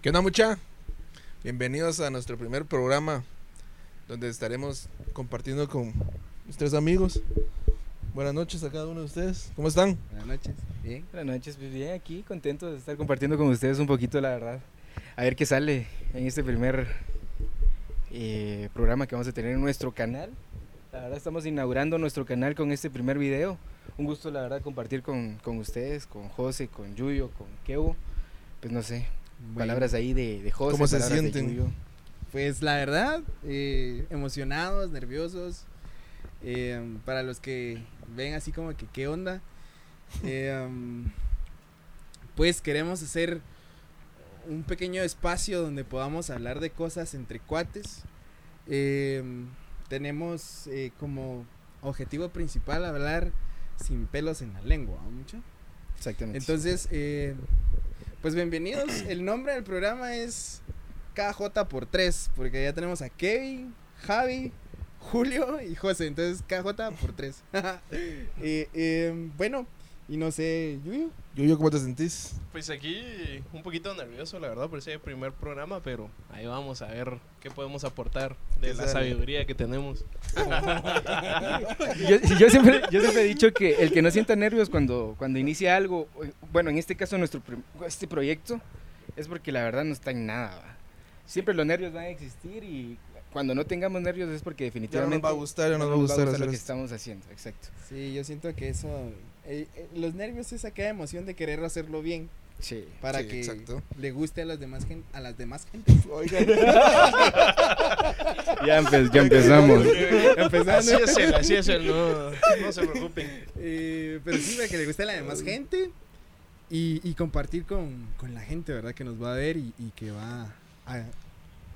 ¿Qué onda mucha? Bienvenidos a nuestro primer programa donde estaremos compartiendo con nuestros amigos. Buenas noches a cada uno de ustedes. ¿Cómo están? Buenas noches. Bien. Buenas noches, pues bien, aquí contento de estar compartiendo con ustedes un poquito, la verdad. A ver qué sale en este primer eh, programa que vamos a tener en nuestro canal. La verdad estamos inaugurando nuestro canal con este primer video. Un gusto, la verdad, compartir con, con ustedes, con José, con Yuyo, con Kevo. Pues no sé, Bueno, palabras ahí de, de José. ¿Cómo se sienten? Pues la verdad, eh, emocionados, nerviosos. eh, para los que ven así como que qué onda. eh, um, pues queremos hacer un pequeño espacio donde podamos hablar de cosas entre cuates. Eh, tenemos eh, como objetivo principal hablar sin pelos en la lengua, ¿no, mucho? Exactamente. Entonces, eh, pues bienvenidos. El nombre del programa es KJ por 3, porque ya tenemos a Kevin, Javi, Julio y José. Entonces, KJ por 3. bueno, y no sé, Yuyo. Yuyo, ¿cómo te sentís? Pues aquí un poquito nervioso, la verdad, por ese primer programa, pero ahí vamos a ver qué podemos aportar de ¿Qué la sale? sabiduría que tenemos. yo, yo siempre, yo siempre he dicho que el que no sienta nervios cuando, cuando inicia algo, bueno, en este caso nuestro este proyecto, es porque la verdad no está en nada. ¿va? Siempre los nervios van a existir y cuando no tengamos nervios es porque Ya no definitivamente nos va a gustar, ya no nos va a gustar lo hacer que esto. estamos haciendo. Exacto. Sí, yo siento que eso. Eh, eh, los nervios es aquella emoción de querer hacerlo bien Sí. para Sí, que exacto. le guste a las demás gen- a las demás gente. Oigan, Ya, empe- ya empezamos. Empezando. Así es él, así es él, no, no se preocupen. Eh, pero sí, para que le guste a la demás gente y, y compartir con, con la gente, ¿verdad? Que nos va a ver y, y que va a,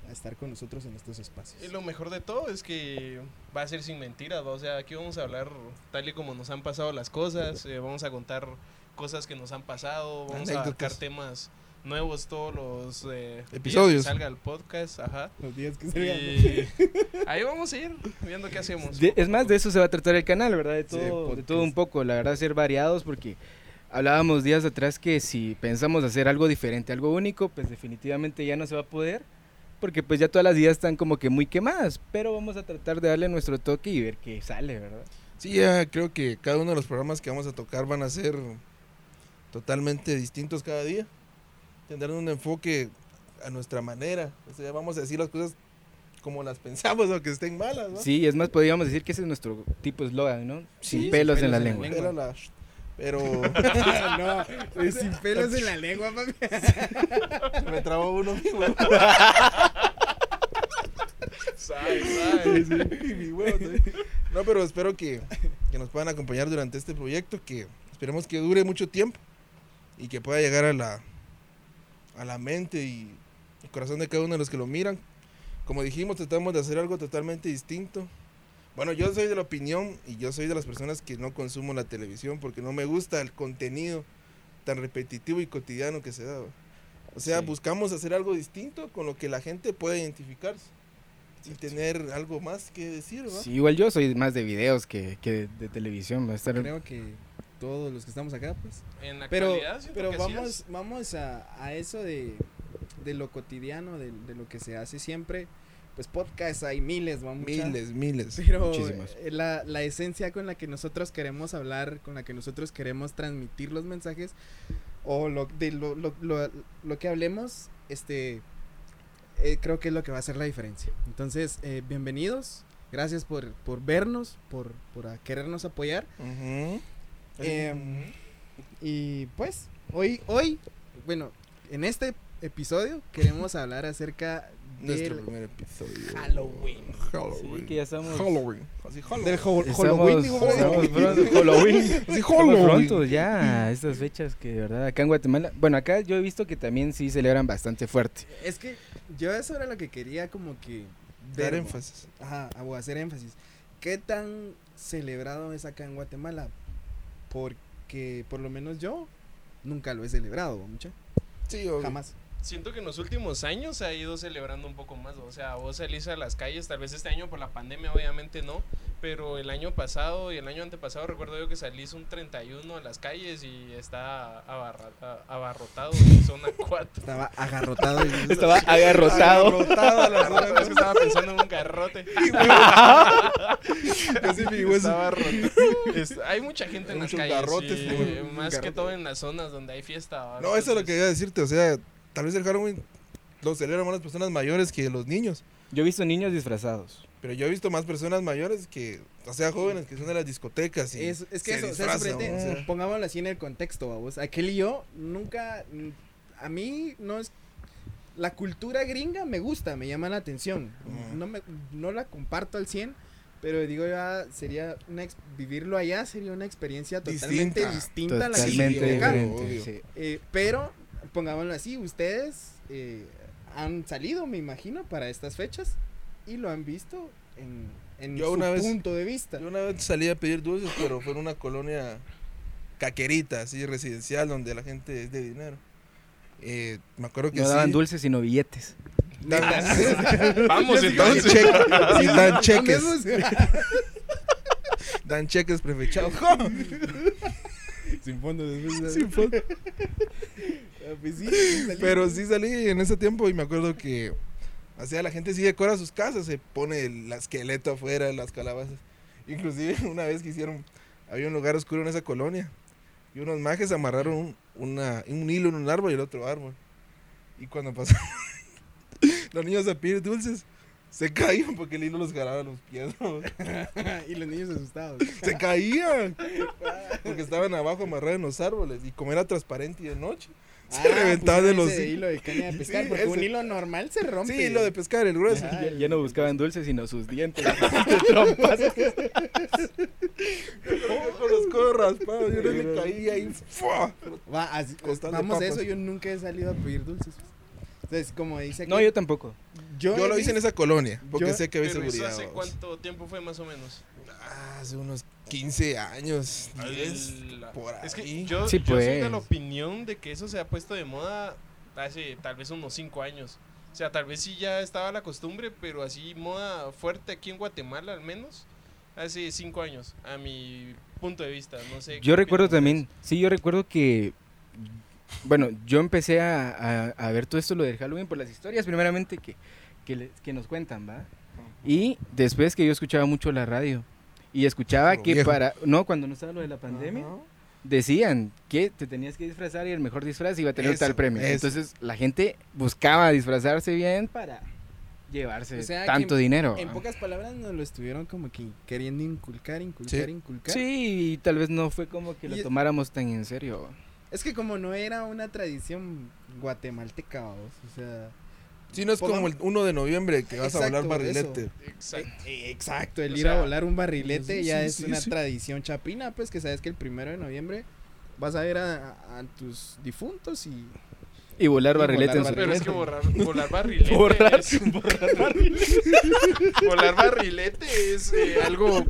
a estar con nosotros en estos espacios. Y lo mejor de todo es que va a ser sin mentiras, ¿va? o sea, aquí vamos a hablar tal y como nos han pasado las cosas, eh, vamos a contar cosas que nos han pasado, vamos a Anécdotas. sacar temas nuevos todos los eh, días que Episodios. salga el podcast, ajá. Los días que se Y ahí vamos a ir viendo qué hacemos. De- es más, de eso se va a tratar el canal, ¿verdad? De Sí, todo, de podcast. todo un poco, la verdad, ser variados, porque hablábamos días atrás que si pensamos hacer algo diferente, algo único, pues definitivamente ya no se va a poder, porque pues ya todas las ideas están como que muy quemadas, pero vamos a tratar de darle nuestro toque y ver qué sale, ¿verdad? sí, ya creo que cada uno de los programas que vamos a tocar van a ser totalmente distintos cada día. Tendrán un enfoque a nuestra manera. O sea, vamos a decir las cosas como las pensamos, aunque estén malas, ¿no? Sí, es más, podríamos decir que ese es nuestro tipo eslogan, ¿no? Sin Sí, pelos, sin en la en la lengua. La- pero no, sin pelos en la lengua, papi. me trabó uno mismo. Sabe, sabe. Mi huevo también. No, pero espero que, que nos puedan acompañar durante este proyecto, que esperemos que dure mucho tiempo y que pueda llegar a la, a la mente y el corazón de cada uno de los que lo miran. Como dijimos, tratamos de hacer algo totalmente distinto. Bueno, yo soy de la opinión y yo soy de las personas que no consumo la televisión porque no me gusta el contenido tan repetitivo y cotidiano que se da. ¿va? O sea, Sí. buscamos hacer algo distinto con lo que la gente pueda identificarse y tener algo más que decir, ¿va? Sí, igual yo soy más de videos que, que de, de televisión, va a estar... Creo que todos los que estamos acá, pues. En la Pero, pero vamos, es. vamos a, a eso de, de lo cotidiano, de, de lo que se hace siempre. Pues podcast hay miles, vamos. Miles, miles. Pero Muchísimos. eh, la, la esencia con la que nosotros queremos hablar, con la que nosotros queremos transmitir los mensajes, o lo, de lo, lo, lo, lo que hablemos, este, eh, creo que es lo que va a hacer la diferencia. Entonces, eh, bienvenidos, gracias por, por vernos, por, por a querernos apoyar. Y pues, hoy, hoy, bueno, en este episodio queremos hablar acerca Nuestro del, primer episodio. Halloween. Halloween. Sí, que ya estamos... Halloween. Así, Halloween. del Ho- Estamos, Halloween. estamos pronto, Halloween. Así, Estamos Halloween. pronto ya, estas fechas que de verdad acá en Guatemala, bueno acá yo he visto que también sí celebran bastante fuerte. Es que yo eso era lo que quería como que Dar énfasis. Ajá, o hacer énfasis. ¿Qué tan celebrado es acá en Guatemala? Porque por lo menos yo nunca lo he celebrado, mucha. Sí, obvio. Jamás. Siento que en los últimos años se ha ido celebrando un poco más. O sea, vos salís a las calles, tal vez este año por la pandemia, obviamente no. Pero el año pasado y el año antepasado recuerdo yo que salí un 31 a las calles y está abarra- a- abarrotado en zona 4. Estaba agarrotado. y- Estaba agarrotado. Agarrotada la zona. Es que estaba pensando en un garrote. Así mi hueso. Estaba roto. Es- hay mucha gente en las calles. garrotes, güey. más que Garrote. todo en las zonas donde hay fiesta. No, eso es lo que iba a decirte. O sea, tal vez el Halloween lo celebran más las personas mayores que los niños. Yo he visto niños disfrazados. Pero yo he visto más personas mayores que, o sea, jóvenes que son de las discotecas. Y Es, es que se eso, o sea, disfrazan, o sea. pongámoslo así en el contexto, vamos. Aquel y yo nunca, mm, a mí no es, la cultura gringa me gusta, me llama la atención. Ujú. No me, no la comparto al 100, pero digo ya sería una ex- vivirlo allá sería una experiencia totalmente Distinta. distinta, a la que vive acá. sí. Eh, pero pongámoslo así, ustedes eh, han salido, me imagino, para estas fechas y lo han visto en, en Yo su una vez- punto de vista. Yo una vez salí a pedir dulces, pero fue en una colonia caquerita, así residencial, donde la gente es de dinero. Eh, me acuerdo que No daban sí, dulces, sino billetes. dan- Vamos entonces. cheque- sí, dan cheques, dan cheques prefechados. Sin fondo después. Sin fondo. Pues sí, sí salí. Pero sí salí en ese tiempo y me acuerdo que, o sea, la gente sí decora sus casas, se pone el esqueleto afuera, las calabazas. Inclusive una vez que hicieron, había un lugar oscuro en esa colonia y unos majes amarraron un, una, un hilo en un árbol y el otro árbol. Y cuando pasaron los niños a pedir dulces, se caían porque el hilo los jalaba los pies. ¿no? y los niños asustados. Se caían porque estaban abajo amarrados en los árboles y como era transparente y de noche, se reventaban de los ese hilo de caña de pescar. Sí, porque un hilo normal se rompe. Sí, hilo de pescar, el grueso. Ya, ya no buscaban dulces, sino sus dientes. trompas. Con los codos raspados, yo no me caía ahí. ¡fua! Va, así- Costal de vamos a eso, yo nunca he salido a pedir dulces. Entonces, como dice aquí, No, yo tampoco. Yo lo he hice en esa colonia, porque yo- sé que había seguridad. hace cuánto tiempo fue más o menos. Ah, hace unos 15 años, 10, Al- por Es que ahí. yo, Sí, yo soy de pues. la opinión de que eso se ha puesto de moda hace tal vez unos 5 años. O sea, tal vez sí ya estaba la costumbre, pero así moda fuerte aquí en Guatemala al menos, hace 5 años, a mi punto de vista. No sé. Yo recuerdo también, sí, yo recuerdo que, bueno, yo empecé a, a- a ver todo esto, lo del Halloween, por las historias primeramente que, que, que nos cuentan, ¿va? Y después que yo escuchaba mucho la radio. Y escuchaba que viejo. para, no, cuando no estaba lo de la pandemia, decían que te tenías que disfrazar y el mejor disfraz iba a tener Eso, tal premio. eso. Entonces la gente buscaba disfrazarse bien para llevarse O sea, tanto dinero. En pocas palabras nos lo estuvieron como que queriendo inculcar, inculcar, Sí. inculcar. Sí, y tal vez no fue como que lo Y- tomáramos tan en serio. Es que como no era una tradición guatemalteca, vamos, o sea... Si no es como el 1 de noviembre que vas a volar barrilete. Exacto. Eh, Exacto, el O ir sea, a volar un barrilete sí, ya sí, es sí, una sí. tradición chapina, pues que sabes que el primero de noviembre vas a ver a, tus difuntos y... Y volar Y barrilete en volar Pero es que barrilete. borrar, volar barrilete. Borrar- es, volar barrilete es eh, algo,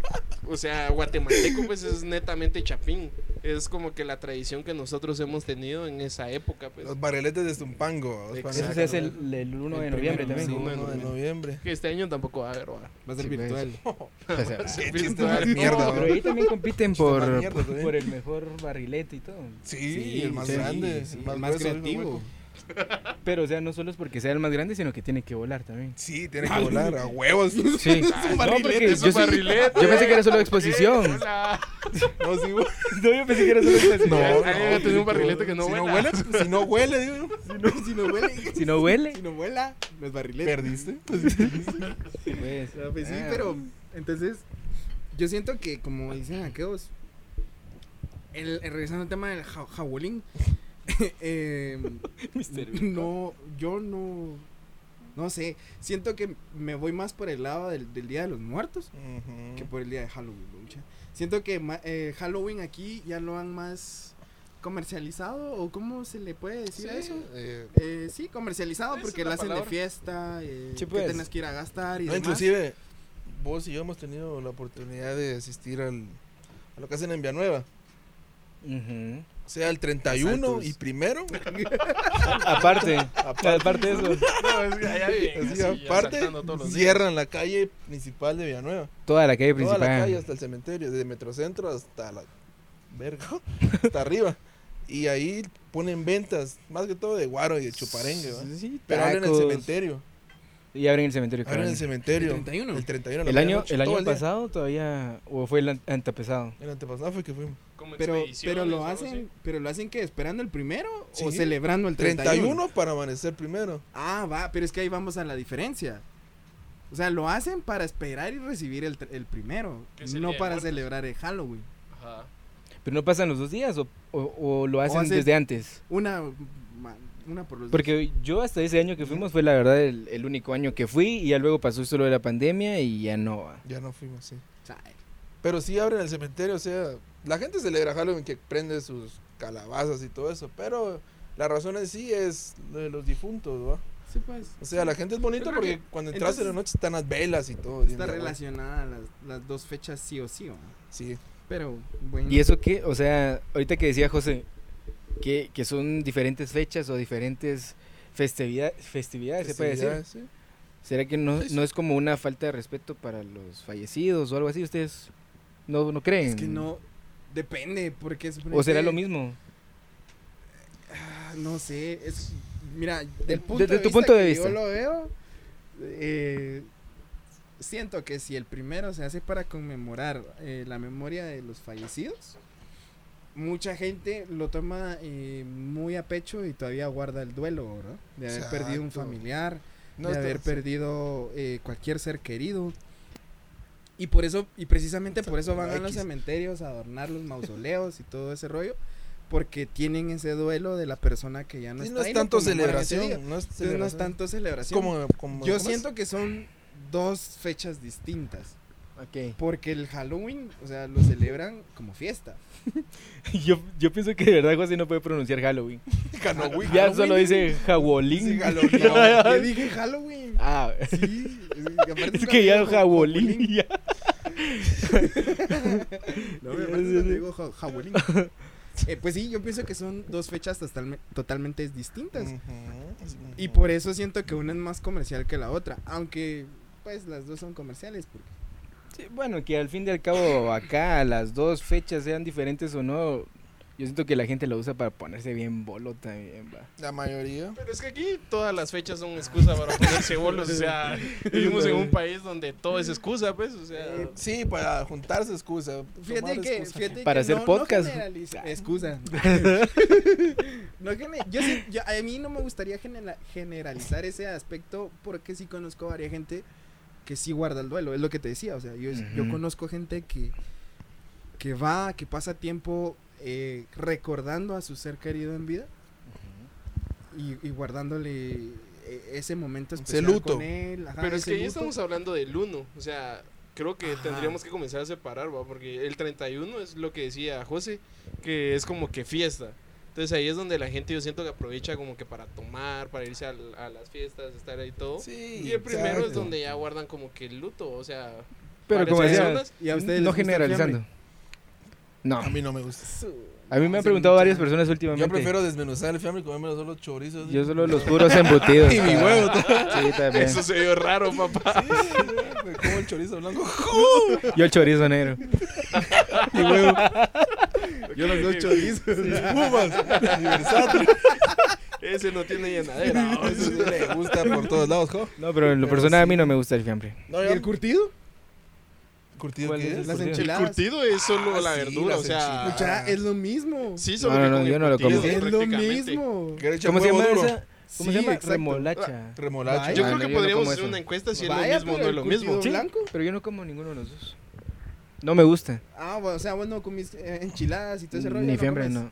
o sea, guatemalteco, pues es netamente chapín. Es como que la tradición que nosotros hemos tenido en esa época, pues. Los barriletes de Zumpango. Eso se hace el, el 1 de El noviembre también. sí. 1 de noviembre. Que este año tampoco va a haber, ¿va? Va a ser Sí, pues. virtual. O sea, virtual. mierda, no, pero ahí también compiten por, mierda por, también. por el mejor barrilete y todo. Sí, el más sí, grande, sí, el más, el más el creativo. Pero, o sea, no solo es porque sea el más grande, sino que tiene que volar también. Sí, tiene que volar a huevos. Sí. No, porque Es un yo, sí- barrilete. yo pensé que era solo exposición. No, sí. No, yo pensé que era solo exposición. No, no, ha tenido un sí, barrilete que no. No huele, pues, si no huele, digo. Si no, si no huele, Si no huele. si no vuela, no es barrilete. Perdiste. Pues, Ah, pues sí, ah, pero entonces yo siento que como dicen aquellos, el, el- regresando al tema del ja- jabulín, eh, no, yo no, no sé, siento que me voy más por el lado del, del Día de los Muertos Ujú. que por el Día de Halloween. mucha. Siento que eh, Halloween aquí ya lo han más comercializado o cómo se le puede decir a eso. eh, Eh, sí, comercializado porque lo la hacen de palabra. fiesta, eh, Sí, que pues. tenés que ir a gastar y no, demás. inclusive, vos y yo hemos tenido la oportunidad de asistir al, a lo que hacen en Villanueva. Ujú. Sea el 31 Asaltos. y primero. Aparte, aparte de eso, No, es que allá Así, así, aparte, días. cierran la calle principal de Villanueva. toda la calle Toda la calle principal. hasta el cementerio, desde Metrocentro hasta la verga, hasta arriba. Y ahí ponen ventas, más que todo de guaro y de chuparengue, ¿va? Sí, Pero abren el tacos. cementerio. Y abren el cementerio. Abren el cementerio. ¿El 31? El 31. a la El año, el año día. pasado todavía, o fue el an- antepasado. El antepasado fue que fuimos. Como Pero, pero lo hacen, así. pero lo hacen que esperando el primero o celebrando el 31. 31 para amanecer primero. Ah, va, pero es que ahí vamos a la diferencia. O sea, lo hacen para esperar y recibir el, el primero, el no para celebrar el Halloween. Ajá. Pero no pasan los dos días o, o- o lo hacen hace- desde antes. Una, una por los dos. Porque yo hasta ese año que fuimos fue la verdad el, el único año que fui y ya luego pasó solo de la pandemia y ya no. va. Ya no fuimos, sí. Pero sí abren el cementerio, o sea, la gente celebra Halloween que prende sus calabazas y todo eso, pero la razón en sí es lo de los difuntos, ¿va? Sí, pues. O sea, la gente es creo porque que cuando entras en la noche están las velas y todo. Está relacionada las, las dos fechas sí o sí, ¿o no? Sí. Pero, bueno. ¿Y eso qué? O sea, ahorita que decía José, que, que son diferentes fechas o diferentes festividades, festividades, se puede decir. Sí. ¿Será que no, no es como una falta de respeto para los fallecidos o algo así? ¿Ustedes no, no creen? Es que no. Depende, porque ¿O será lo mismo? Ah, No sé, es. Mira, De- del punto desde de tu vista punto de que vista. Yo lo veo. eh, siento que si el primero se hace para conmemorar eh, la memoria de los fallecidos, mucha gente lo toma eh, muy a pecho y todavía guarda el duelo, ¿verdad? De haber perdido un familiar, No de haber perdido eh, cualquier ser querido. Y por eso, y precisamente por eso van a los cementerios a adornar los mausoleos y todo ese rollo, porque tienen ese duelo de la persona que ya no Sí, está. no es tanto celebración. No es, Entonces no es celebración. tanto celebración. como, como- Yo siento que son dos fechas distintas. Porque el Halloween, o sea, lo celebran como fiesta. Yo, yo pienso que de verdad José no puede pronunciar Halloween. Halloween. Ya solo dice Jabolín. Sí, Halloween. Yo dije Halloween. Ah, Sí, aparte es que ya ya. No, me parece cuando digo ja- jabolín. Eh, pues sí, yo pienso que son dos fechas totalme- totalmente distintas. Y por eso siento que una es más comercial que la otra. Aunque, pues, las dos son comerciales. Porque... Sí, bueno, que al fin y al cabo acá las dos fechas sean diferentes o no, yo siento que la gente lo usa para ponerse bien bolo también, va. La mayoría. Pero es que aquí todas las fechas son excusa para ponerse bolos. O sea, vivimos en un país donde todo es excusa, pues. O sea, Eh, Sí, para juntarse excusa. Fíjate que, excusa. fíjate Para que hacer no- podcast. No excusa. no yo sí- yo- a mí no me gustaría genera- generalizar ese aspecto porque sí conozco a varias gente que sí guarda el duelo. Es lo que te decía. O sea, yo, yo conozco gente que, que va, que pasa tiempo eh, recordando a su ser querido en vida y, y guardándole eh, ese momento Ese especial luto. con él. ajá, pero es que luto. estamos hablando del 1. O sea, creo que Ajá. tendríamos que comenzar a separar, ¿va? Porque el 31 es lo que decía José, que es como que fiesta. Entonces ahí es donde la gente yo siento que aprovecha como que para tomar, para irse a, las fiestas, estar ahí todo. Sí, y el primero es exacto. donde ya guardan como que el luto, o sea... Pero como decía, personas. ¿Y a ustedes no generalizando. No, A mí no me gusta. a mí me han preguntado varias personas últimamente. Yo prefiero desmenuzar el fiambre y comérmelo solo chorizos. Yo solo los puros embutidos. Y mi huevo Sí, también. Eso se vio raro, papá. Me como el chorizo blanco. Yo el chorizo negro. Y huevo. Yo los dos chorizos. Pumas. Universal. Ese no tiene llenadera. sí le gusta por todos lados, ¿jo? No, pero en lo Pero personal a mí no me gusta el fiambre. No, ¿Y el curtido? curtido ¿Cuál qué es es? el Las curtido? El enchiladas. curtido es solo Ah, la sí, verdura, las o sea... Mucha, es lo mismo. Sí, solo No, que no, con yo no lo como. es lo prácticamente. mismo. Que le echa ¿Cómo se huevo llama duro. esa? ¿Cómo Sí, se llama? exacto. Remolacha. Remolacha. Vaya. Yo Ah, creo no, que yo no podríamos como hacer eso. una encuesta si es Vaya, lo mismo o pero no es el lo curtido mismo. Sí, blanco? pero yo no como ninguno de los dos. No me gusta. Ah, bueno, o sea, vos no comís eh, enchiladas y todo ese rollo. Ni ¿no fiambre, comes? no.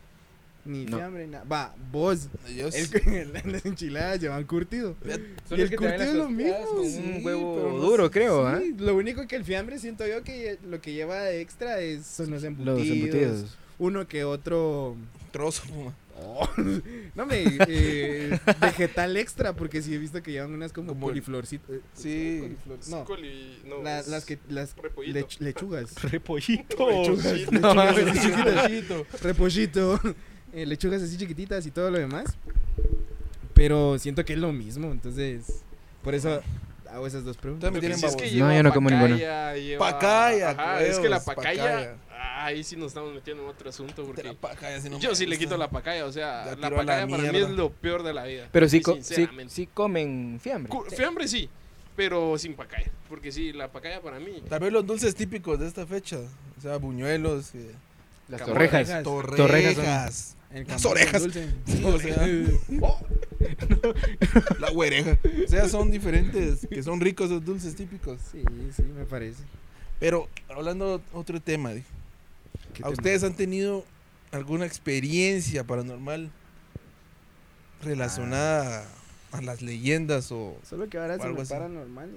Ni No. fiambre, nada. Va, vos. Yo El, sí. las enchiladas llevan curtido. Son y el curtido es lo mismo. con sí, un huevo duro, creo, ¿ah? sí, Lo único que el fiambre siento yo que lo que lleva de extra es, son los embutidos. Los embutidos. Uno que otro. Trozo, puma. no me. eh, vegetal extra, porque sí he visto que llevan unas como Como- eh, Sí. no. Coli- no, la- es las que. Las repollito. lech- lechugas. Repollito. Lechugas, No. Repollito. eh, lechugas así chiquititas y todo lo demás. Pero siento que es lo mismo, entonces por eso hago esas dos preguntas. También tienen es que. No, yo no como ninguno. pacaya, lleva- Pacaya, Ajá, es que la pacaya. Ah, ahí sí nos estamos metiendo en otro asunto De porque la pacaya, si no yo sí le quito la pacaya, o sea, La la tiro a la pacaya para mí es lo peor de la vida. Pero sí, co- sí, sí comen fiambre. Cu- Fiambre sí, pero sin pacaya, porque sí, la pacaya para mí Tal vez los dulces típicos de esta fecha. O sea, buñuelos, eh, Las Torrejas. torrejas. Torrejas. El Las orejas. dulce. O sea, oh, la güereja. O sea, son diferentes, que son ricos los dulces típicos. Sí, sí, me parece. Pero hablando otro tema, di, ¿Qué ¿a ustedes han tenido alguna experiencia paranormal relacionada a las leyendas o Solo que ahora se algo paranormal.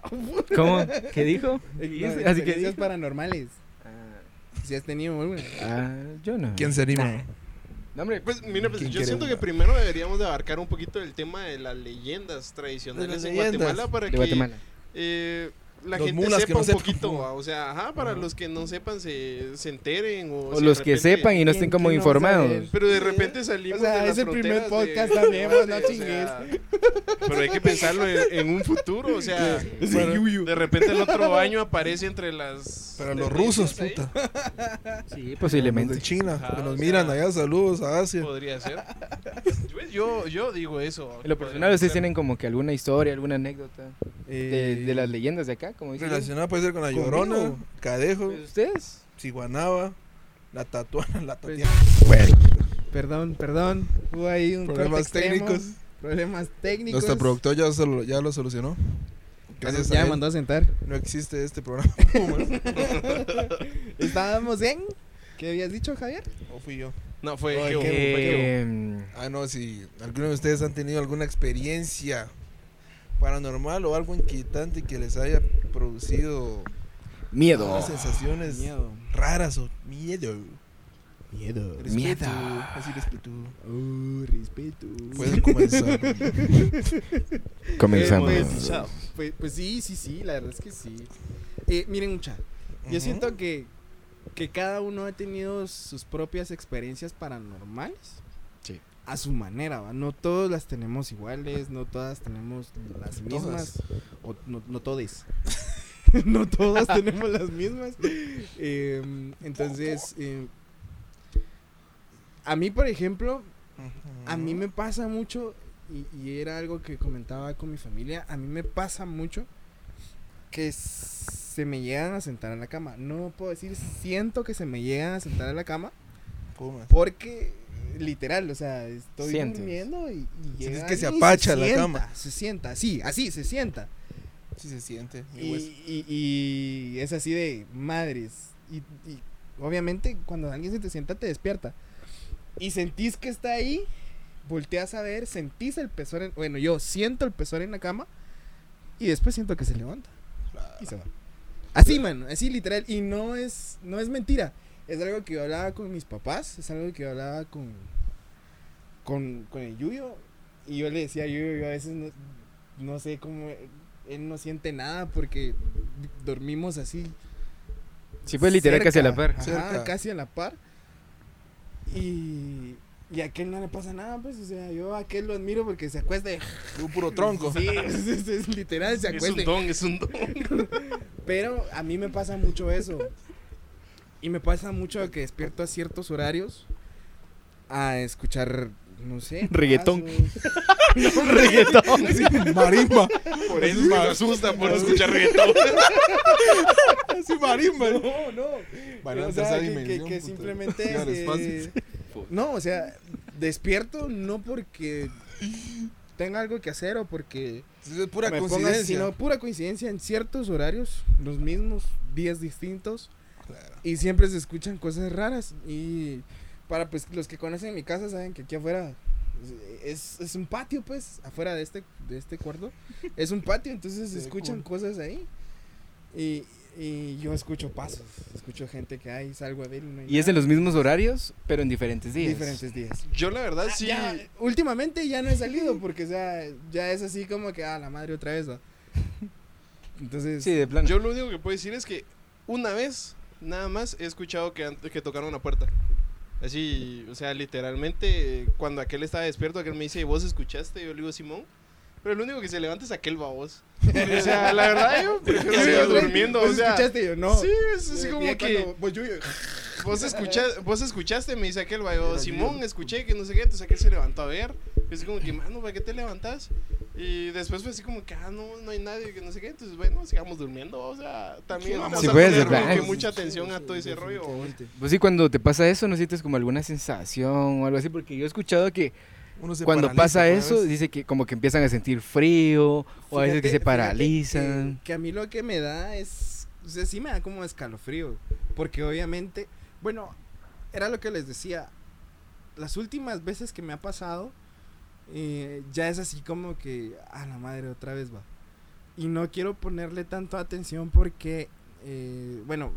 ¿Cómo? ¿Qué dijo? No, Así que experiencias dijo. paranormales. Ah, Si has tenido alguna. ah, yo no. quién se anima? Nah. No, hombre, Pues mira, pues ¿Quién yo siento que primero deberíamos de abarcar un poquito el tema de las leyendas tradicionales De las en leyendas. Guatemala para de que Guatemala. eh, la Los gente mulas que sepa no un sepan. poquito, ¿va? o sea, ajá, para Ajá. los que no sepan se, se enteren o, O si de los que repente- sepan y no estén ¿Quién- como quién no va a informados. saber? Pero de repente salimos O sea, de las es el primer fronteras podcast de- también, pues, no sea, pero hay que pensarlo en, en un futuro, o sea, de repente el otro año aparece entre las Pero los rusos, ahí. puta. Sí, Los posiblemente. de China, Ajá, que nos miran allá. Saludos a Asia. Podría ser. Yo, yo digo eso. En lo personal, ¿ustedes tienen como que alguna historia, alguna anécdota de, Eh, de las leyendas de acá? Como dicen. Relacionada puede ser con la ¿Conmigo? Llorona, Cadejo, Pues, ¿Ustedes? Ciguanaba, la Tatuana, la Pues, Tatiana. Bueno. Perdón, perdón. Hubo ahí un Problemas extremo, técnicos. Problemas técnicos. Nuestro productor ya, solo- ya lo solucionó. Gracias ya a me mandó a sentar. no existe este programa. Estábamos en. ¿Qué habías dicho, Javier? ¿O fui yo? No, fue Geo. Eh, Ah, no, si alguno de ustedes han tenido alguna experiencia paranormal o algo inquietante que les haya producido miedo. unas sensaciones Miedo. raras o miedo. Miedo. Respeto, Miedo. Así respeto. Oh, respeto. Pueden comenzar. Comenzamos. Eh, pues, pues, pues sí, sí, sí, la verdad es que sí. Eh, miren, mucha. Yo Ujú. siento que, que cada uno ha tenido sus propias experiencias paranormales. A su manera, ¿va? No todas las tenemos iguales, no todas tenemos las mismas. O no, no todes. no todas tenemos las mismas. Eh, entonces, eh, a mí, por ejemplo, a mí me pasa mucho, y, y era algo que comentaba con mi familia, a mí me pasa mucho que se me llegan a sentar en la cama. No puedo decir, siento que se me llegan a sentar en la cama, porque literal, o sea, estoy Sientes. durmiendo y, y llega que se apacha la sienta, cama. Se sienta, así, así, se sienta. Sí se siente. Y, hueso. y- y es así de madres. Y, y obviamente cuando alguien se te sienta te despierta. Y sentís que está ahí, volteas a ver, sentís el pezón en... Bueno, yo siento el pezón en la cama y después siento que se levanta y se va. Así, man, así literal. Y no es, no es mentira. Es algo que yo hablaba con mis papás, es algo que yo hablaba con, con, con el Yuyo. Y yo le decía a Yuyo, yo a veces no, no sé cómo... Él no siente nada porque dormimos así. Sí, pues literal casi a la par. Ajá, casi a la par. Y, y a aquel no le pasa nada, pues. O sea, yo a aquel lo admiro porque se acuesta. de- Un puro tronco. Sí, es, es- es literal, se Es acuesta. un don, es un don. Pero a mí me pasa mucho eso. Y me pasa mucho que despierto a ciertos horarios a escuchar, no sé. Reggaetón. pasos. Reggaetón. Marimba. Por eso me asusta por escuchar reggaetón. Así marimba. No, no. A O sea, que- que, dimensión, que simplemente. Espacio. eh, no, o sea, despierto no porque tenga algo que hacer o porque Es pura ponga- coincidencia. sino pura coincidencia en ciertos horarios, los mismos días distintos Claro. y siempre se escuchan cosas raras y para pues los que conocen mi casa saben que aquí afuera es, es un patio pues afuera de este de este cuarto es un patio entonces se escuchan cool. cosas ahí y, y yo escucho pasos escucho gente que hay salgo a ver y no hay Y es en los mismos horarios, pero en diferentes días. diferentes días Yo la verdad Ah, sí. ya, últimamente ya no he salido porque o sea ya es así como que ah la madre otra vez ¿va? entonces Sí, de plano. Yo lo único que puedo decir es que una vez, nada más, he escuchado que, que tocaron la puerta. Así, o sea, literalmente, cuando aquel estaba despierto, aquel me dice, ¿vos escuchaste? Yo le digo, Simón. Pero el único que se levanta es aquel babos. o sea, la verdad, yo prefiero Sí, seguir durmiendo. ¿vos O sea, escuchaste? Yo, no. sí, es así como que. voy yo, yo- ¿Vos, escucha, vos escuchaste, me dice aquel, va, yo, Simón, escuché que no sé qué, entonces aquel se levantó a ver. Y así como que, mano, ¿para qué te levantas? Y después fue así como que, ah, no, no hay nadie, que no sé qué. Entonces, bueno, sigamos durmiendo, o sea, también Sí, vamos Sí, a pues, poner como que mucha Sí, atención a sí, todo ese rollo. Pues sí, cuando te pasa eso, ¿no sientes como alguna sensación o algo así? Porque yo he escuchado que Uno se cuando pasa eso, dice que como que empiezan a sentir frío o a veces que Fíjate- se fíjate paralizan. Que, que a mí lo que me da es. O sea, sí me da como escalofrío. Porque obviamente. Bueno, era lo que les decía. Las últimas veces que me ha pasado. eh, ya es así como que. A la madre, otra vez va. Y no quiero ponerle tanto atención porque. eh, bueno,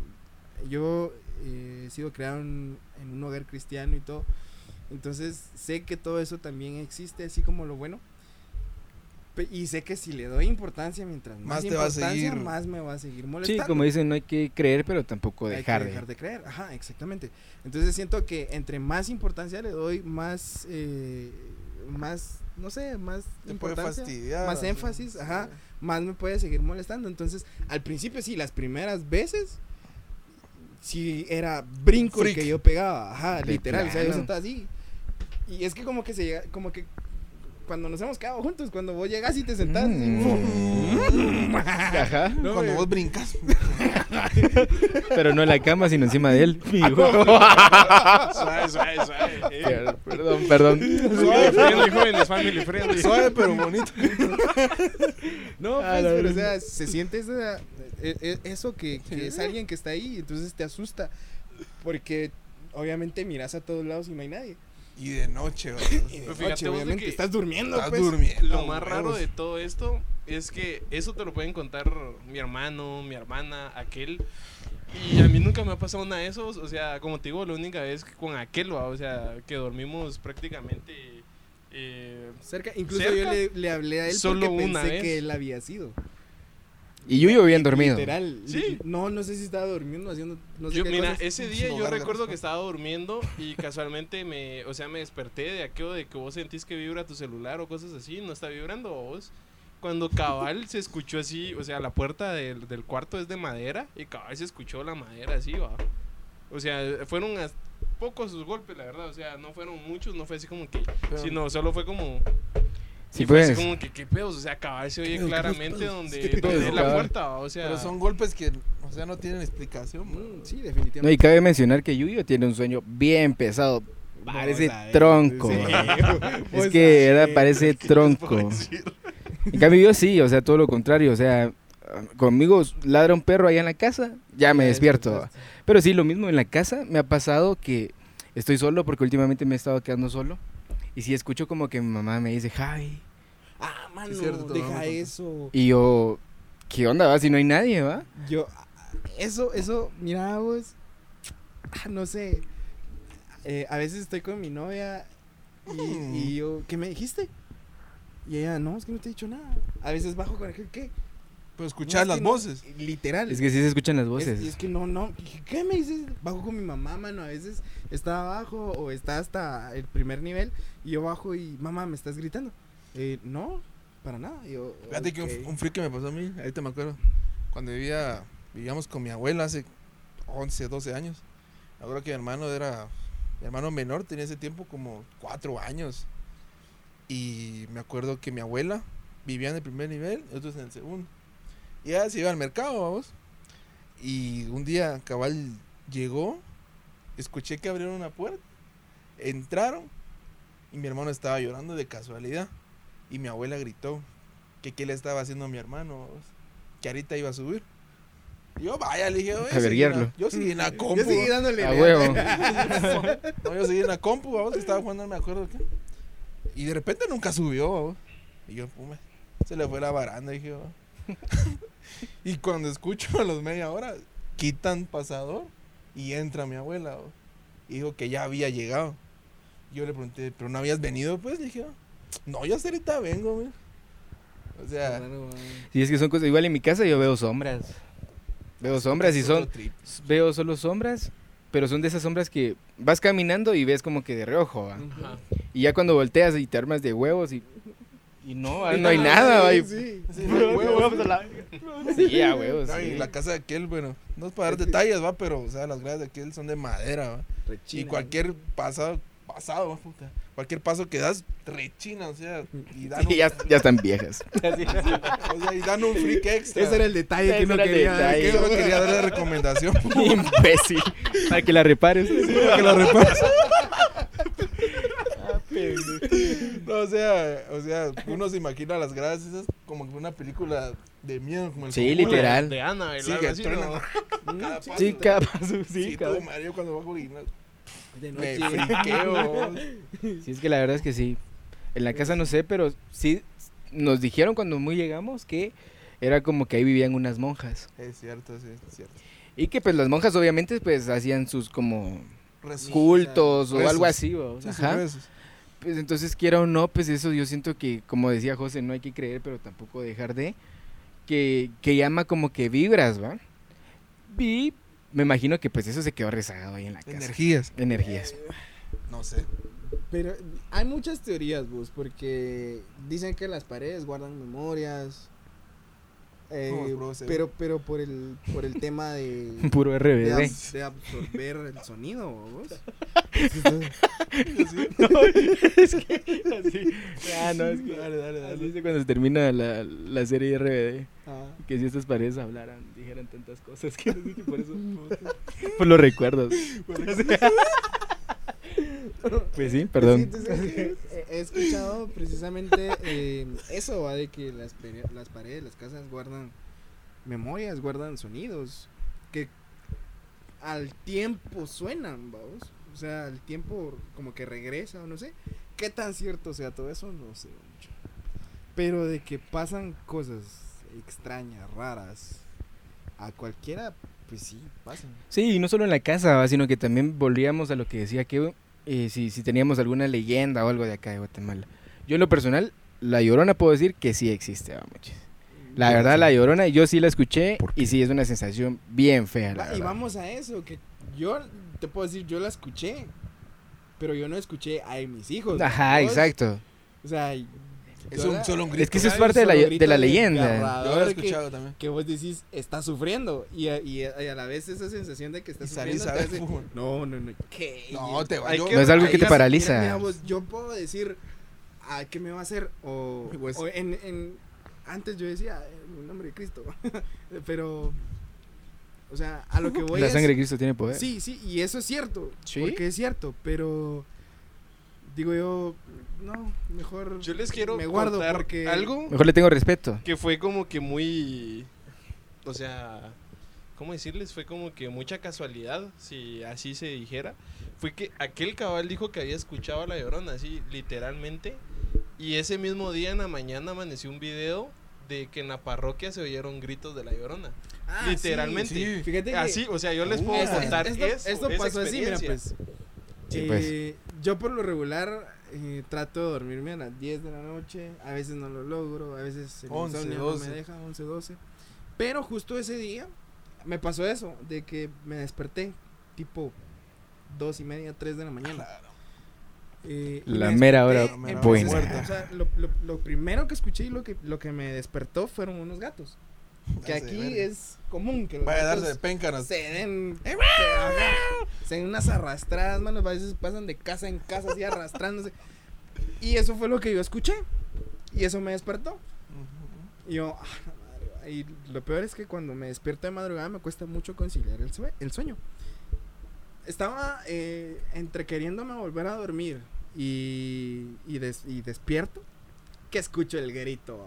yo eh, he sido criado en, en un hogar cristiano y todo. Entonces sé que todo eso también existe, así como lo bueno. Y sé que si le doy importancia, mientras más, Más te va a importancia, seguir. más me va a seguir Sí, molestando. como dicen, no hay que creer, pero tampoco Hay que dejar de. dejar de creer. Ajá, exactamente. Entonces siento que entre más importancia le doy, más, eh, más, no sé, más Te puede importancia, fastidiar. más énfasis, sí. ajá. más me puede seguir molestando. Entonces, al principio sí, las primeras veces, sí era brinco el que yo pegaba, ajá, De literal, o sea, yo estaba así. Y es que como que se llega, como que cuando nos hemos quedado juntos, cuando vos llegas y te sentás, y Mm. Ajá. No, Cuando me- vos brincas. Pero no en la cama, sino encima de él. Suave, suave, suave. eh. perdón, perdón. Family friendly, jóvenes, family friendly. Suave pero bonito. No, pues, pero o verdad. sea, se siente esa- e- e- eso que, que es alguien que está ahí, entonces te asusta. Porque obviamente miras a todos lados y no hay nadie. Y de noche, va. Y de fíjate noche, obviamente, que estás durmiendo, Estás pues. durmiendo. Lo más raro de todo esto es que eso te lo pueden contar mi hermano, mi hermana, aquel. Y a mí nunca me ha pasado nada de eso. O sea, como te digo, la única vez que con aquel, ¿va? o sea, que dormimos prácticamente. eh, Cerca, incluso ¿Cerca? yo le, le hablé a él Solo porque una pensé vez. que él había sido. Y Yuyo bien dormido. Literal. Sí. No, no sé si estaba durmiendo haciendo no sé yo, qué mira, cosas. ese día Sin yo recuerdo que estaba durmiendo y casualmente me, o sea, me desperté de aquello de que vos sentís que vibra tu celular o cosas así, no está vibrando vos. Cuando cabal se escuchó así, o sea, la puerta del, del cuarto es de madera y cabal se escuchó la madera así, va. O sea, fueron pocos sus golpes, la verdad, o sea, no fueron muchos, no fue así como que, Pero- sino solo fue como, Sí, y fue así pues. como que qué pedos, o sea, cabal se oye claramente donde, ¿Qué donde la puerta, o sea, Pero son golpes que, o sea, no tienen explicación. bro. Mm, sí, No, definitivamente. y cabe mencionar que Yuyo tiene un sueño bien pesado. Parece tronco. sí. Es que era, ver. parece ¿qué les puedo tronco. En cambio yo sí, o sea, todo lo contrario. O sea, conmigo ladra un perro allá en la casa, ya me despierto. Pero sí, lo mismo en la casa me ha pasado que estoy solo porque últimamente me he estado quedando solo. Y sí escucho como que mi mamá me dice, Javi. Ah, mano, Sí, cierto, deja eso. Y yo, ¿qué onda, va? Si no hay nadie, va. Yo, eso, eso, mira vos, ah, no sé, eh, a veces estoy con mi novia y, Mm. y yo, ¿qué me dijiste? Y ella, no, es que no te he dicho nada. A veces bajo con el, ¿qué? Pero No, escuchar es las no- voces. Literal. Es que sí se escuchan las Es- voces. y es que no, no, ¿qué- ¿qué me dices? Bajo con mi mamá, mano, a veces está abajo o está hasta el primer nivel y yo bajo y, mamá, ¿me estás gritando? Eh, no, para nada. Yo, Fíjate que un, un freak que me pasó a mí, ahorita me acuerdo. Cuando vivía, vivíamos con mi abuela hace 11, 12 años. Ahora que mi hermano era, mi hermano menor tenía ese tiempo como 4 años. Y me acuerdo que mi abuela vivía en el primer nivel nosotros en el segundo. Y ella se iba al mercado, vamos. Y un día cabal llegó, escuché que abrieron una puerta, entraron y mi hermano estaba llorando de casualidad. Y mi abuela gritó que qué le estaba haciendo a mi hermano, que ahorita iba a subir. Y yo, vaya, le dije, "Oye, A verguiarlo. Yo seguí en la compu. Yo seguí dándole. A huevo. No, yo seguí en la compu, vamos, que estaba jugando, no me acuerdo qué. Y de repente nunca subió, vamos. Y yo, pume, se le fue la baranda, dije. Y cuando escucho a los media hora, quitan pasador y entra mi abuela. Y dijo que ya había llegado. Yo le pregunté, ¿pero no habías venido? Pues le dije, no, yo hasta ahorita vengo, güey. O sea, Claro, man. Sí, es que son cosas. Igual en mi casa yo veo sombras. Veo sombras y son. Veo solo sombras, pero son de esas sombras que vas caminando y ves como que de reojo. Y ya cuando volteas y te armas de huevos y, y no, no hay nada, ¿va? Y- Sí. Sí, no huevos. Sí, a huevos. No, y sí. la casa de aquel, bueno, no es para dar detalles, va, pero, o sea, las gradas de aquel son de madera, va. Rechina. Y cualquier pasado, pasado, va, puta, cualquier paso que das, rechina, o sea, y dan, un, Sí, ya, ya están viejas. o sea, y dan un freak extra. Ese era el detalle que no quería. Que solo quería dar la recomendación. Imbécil. Para que la repares. para que la repares. No, o sea, o sea, uno se imagina las gradas esas como que una película de miedo, como el Sí, Conjuro. literal. De Ana, Sí, que así, truena. ¿no? Cada paso Sí, te- capaz, sí, Sí, todo cabrón. Mario cuando bajo y no- De me noche. friqueo. Sí, es que la verdad es que sí. En la casa no sé, pero sí nos dijeron cuando muy llegamos que era como que ahí vivían unas monjas. Es cierto, sí, es cierto. Y que pues las monjas obviamente pues hacían sus como cultos o Rezos. algo así, ¿va? Sí, sí, Ajá. rezos. Pues entonces quiera o no, pues eso yo siento que, como decía José, no hay que creer, pero tampoco dejar de, que, que llama como que vibras, ¿va? Y me imagino que pues eso se quedó rezagado ahí en la casa. Energías. Energías. No sé. Pero hay muchas teorías, Bus, porque dicen que las paredes guardan memorias. Eh, No, pero pero por el por el tema de, Puro de, RBD. ab- de absorber el sonido, ¿vos? es que así. Ah, no, es que Dale, dale, así dale. es cuando se termina la, la serie RBD. Ah. Que si estas paredes hablaran, dijeran tantas cosas que no sé si por eso. por los recuerdos. Pues sí, Sí, perdón. entonces, he, escuchado precisamente eh, eso, ¿va? de que las, las paredes, las casas guardan memorias, guardan sonidos que al tiempo suenan, vamos. O sea, al tiempo como que regresa o no sé. ¿Qué tan cierto sea todo eso? No sé mucho. Pero de que pasan cosas extrañas, raras, a cualquiera, pues sí, pasan. Sí, y no solo en la casa, sino que también volvíamos a lo que decía que eh, si, si teníamos alguna leyenda o algo de acá de Guatemala. Yo en lo personal, la Llorona puedo decir que sí existe, va, muchis. La verdad, la Llorona, yo sí la escuché ¿Por y sí es una sensación bien fea, la y verdad. vamos a eso, que yo te puedo decir, yo la escuché, pero yo no escuché a mis hijos. Ajá, exacto. O sea, Es un, solo un grito. Es que eso es parte de la, de la leyenda. lo he que- escuchado también. que vos decís, está sufriendo, y a, y a- y a la vez esa sensación de que está sufriendo te ver hace-. No, no, no, ¿qué? No, te va. Yo- que- No es algo que te paraliza. mira, vos, yo puedo decir, ¿a qué me va a hacer? O, Pues- o en, en- antes yo decía, en el nombre de Cristo, pero, o sea, a lo que voy La es- sangre de Cristo tiene poder. Sí, sí, y eso es cierto. ¿Sí? Porque es cierto, pero digo yo, no, mejor Yo les quiero me guardo contar porque algo Mejor le tengo respeto. que fue como que muy. O sea, ¿cómo decirles? Fue como que mucha casualidad, si así se dijera. Fue que aquel cabal dijo que había escuchado a la llorona, así, literalmente. Y ese mismo día en la mañana amaneció un video de que en la parroquia se oyeron gritos de la llorona. Ah, literalmente. sí. Fíjate que Así, o sea, yo les Uh, puedo contar esto- eso. esto esa pasó así, mira, experiencia. pues. Sí, Eh, Yo por lo regular eh, trato de dormirme a las 10 de la noche, a veces no lo logro, a veces el 11, insomnio no 12. me deja, 11, 12. Pero justo ese día me pasó eso, de que me desperté tipo 2 y media, 3 de la mañana. Eh, y La me mera hora buena. o sea, lo, lo- lo primero que escuché y lo que, lo que me despertó fueron unos gatos. Que aquí es común que los Vaya a gatos darse de péncanos. se den, se, ajá, se den unas arrastradas, mano, a veces pasan de casa en casa así arrastrándose. Y eso fue lo que yo escuché. Y eso me despertó. Y yo, ah, madre, y lo peor es que cuando me despierto de madrugada me cuesta mucho conciliar el, sue- el sueño. Estaba eh, entre queriéndome volver a dormir y, y, des- y despierto que escucho el grito.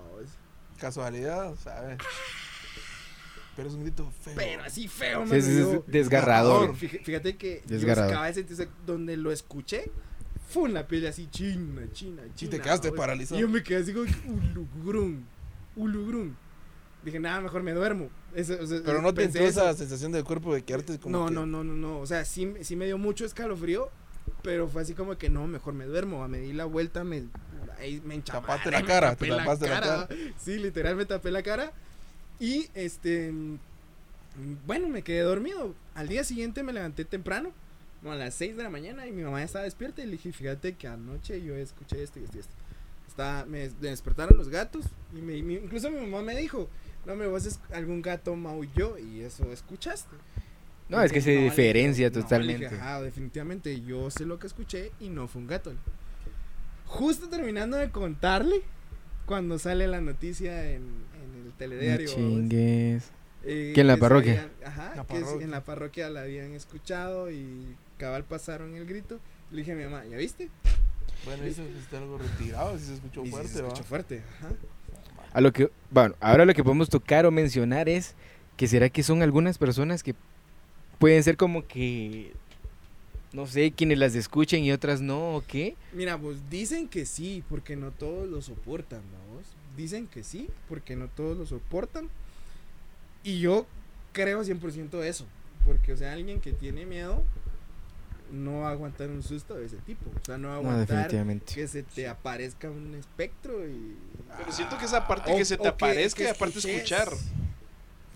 Casualidad, ¿sabes? Pero es un grito feo. Pero así feo, Sí, mano, sí, yo- desgarrador. Fíjate, que yo Desgarrador. acababa de sentir, o sea, donde lo escuché, fue una piel así china, china, china. te quedaste paralizado. Y yo me quedé así como, ulugrum, ulugrum. Dije, nada, mejor me duermo. Eso, o sea, Pero no te entró esa sensación del cuerpo de quedarte como. No, que- no, no, no, no. O sea, sí, sí me dio mucho escalofrío, pero fue así como que no, mejor me duermo. Me di la vuelta, me, ahí me enchamarré, Tapaste la me cara, tapé te tapaste la cara. Sí, literal me tapé la cara. Y este Bueno, me quedé dormido. Al día siguiente me levanté temprano, como a las 6 de la mañana, y mi mamá ya estaba despierta. Y le dije, fíjate que anoche yo escuché esto y esto y esto. Estaba, me, des- me despertaron los gatos. Y me, incluso mi mamá me dijo, no me es- algún gato maulló y eso escuchaste. No, es que se diferencia "No", le dije, totalmente. "Ajá, definitivamente, yo sé lo que escuché y no fue un gato. Justo terminando de contarle, cuando sale la noticia en, en el No telediario. chingues. eh, ¿Que en la parroquia? habían- ajá, La que parroquia. en la parroquia la habían escuchado y cabal pasaron el grito. Le dije a mi mamá, ¿ya viste? Bueno, eso está algo retirado, si se escuchó Y fuerte, se ¿va? escuchó fuerte. Ajá. A lo que, bueno, ahora lo que podemos tocar o mencionar es que será que son algunas personas que pueden ser como que, no sé, quienes las escuchen y otras no, ¿o qué? Mira, pues dicen que sí, porque no todos lo soportan, ¿no? Dicen que sí, porque no todos lo soportan. Y yo creo 100% eso. Porque, o sea, alguien que tiene miedo no va a aguantar un susto de ese tipo. O sea, no va a aguantar que se te aparezca un espectro y... Pero siento que esa parte O- que se te aparezca y aparte escuchar.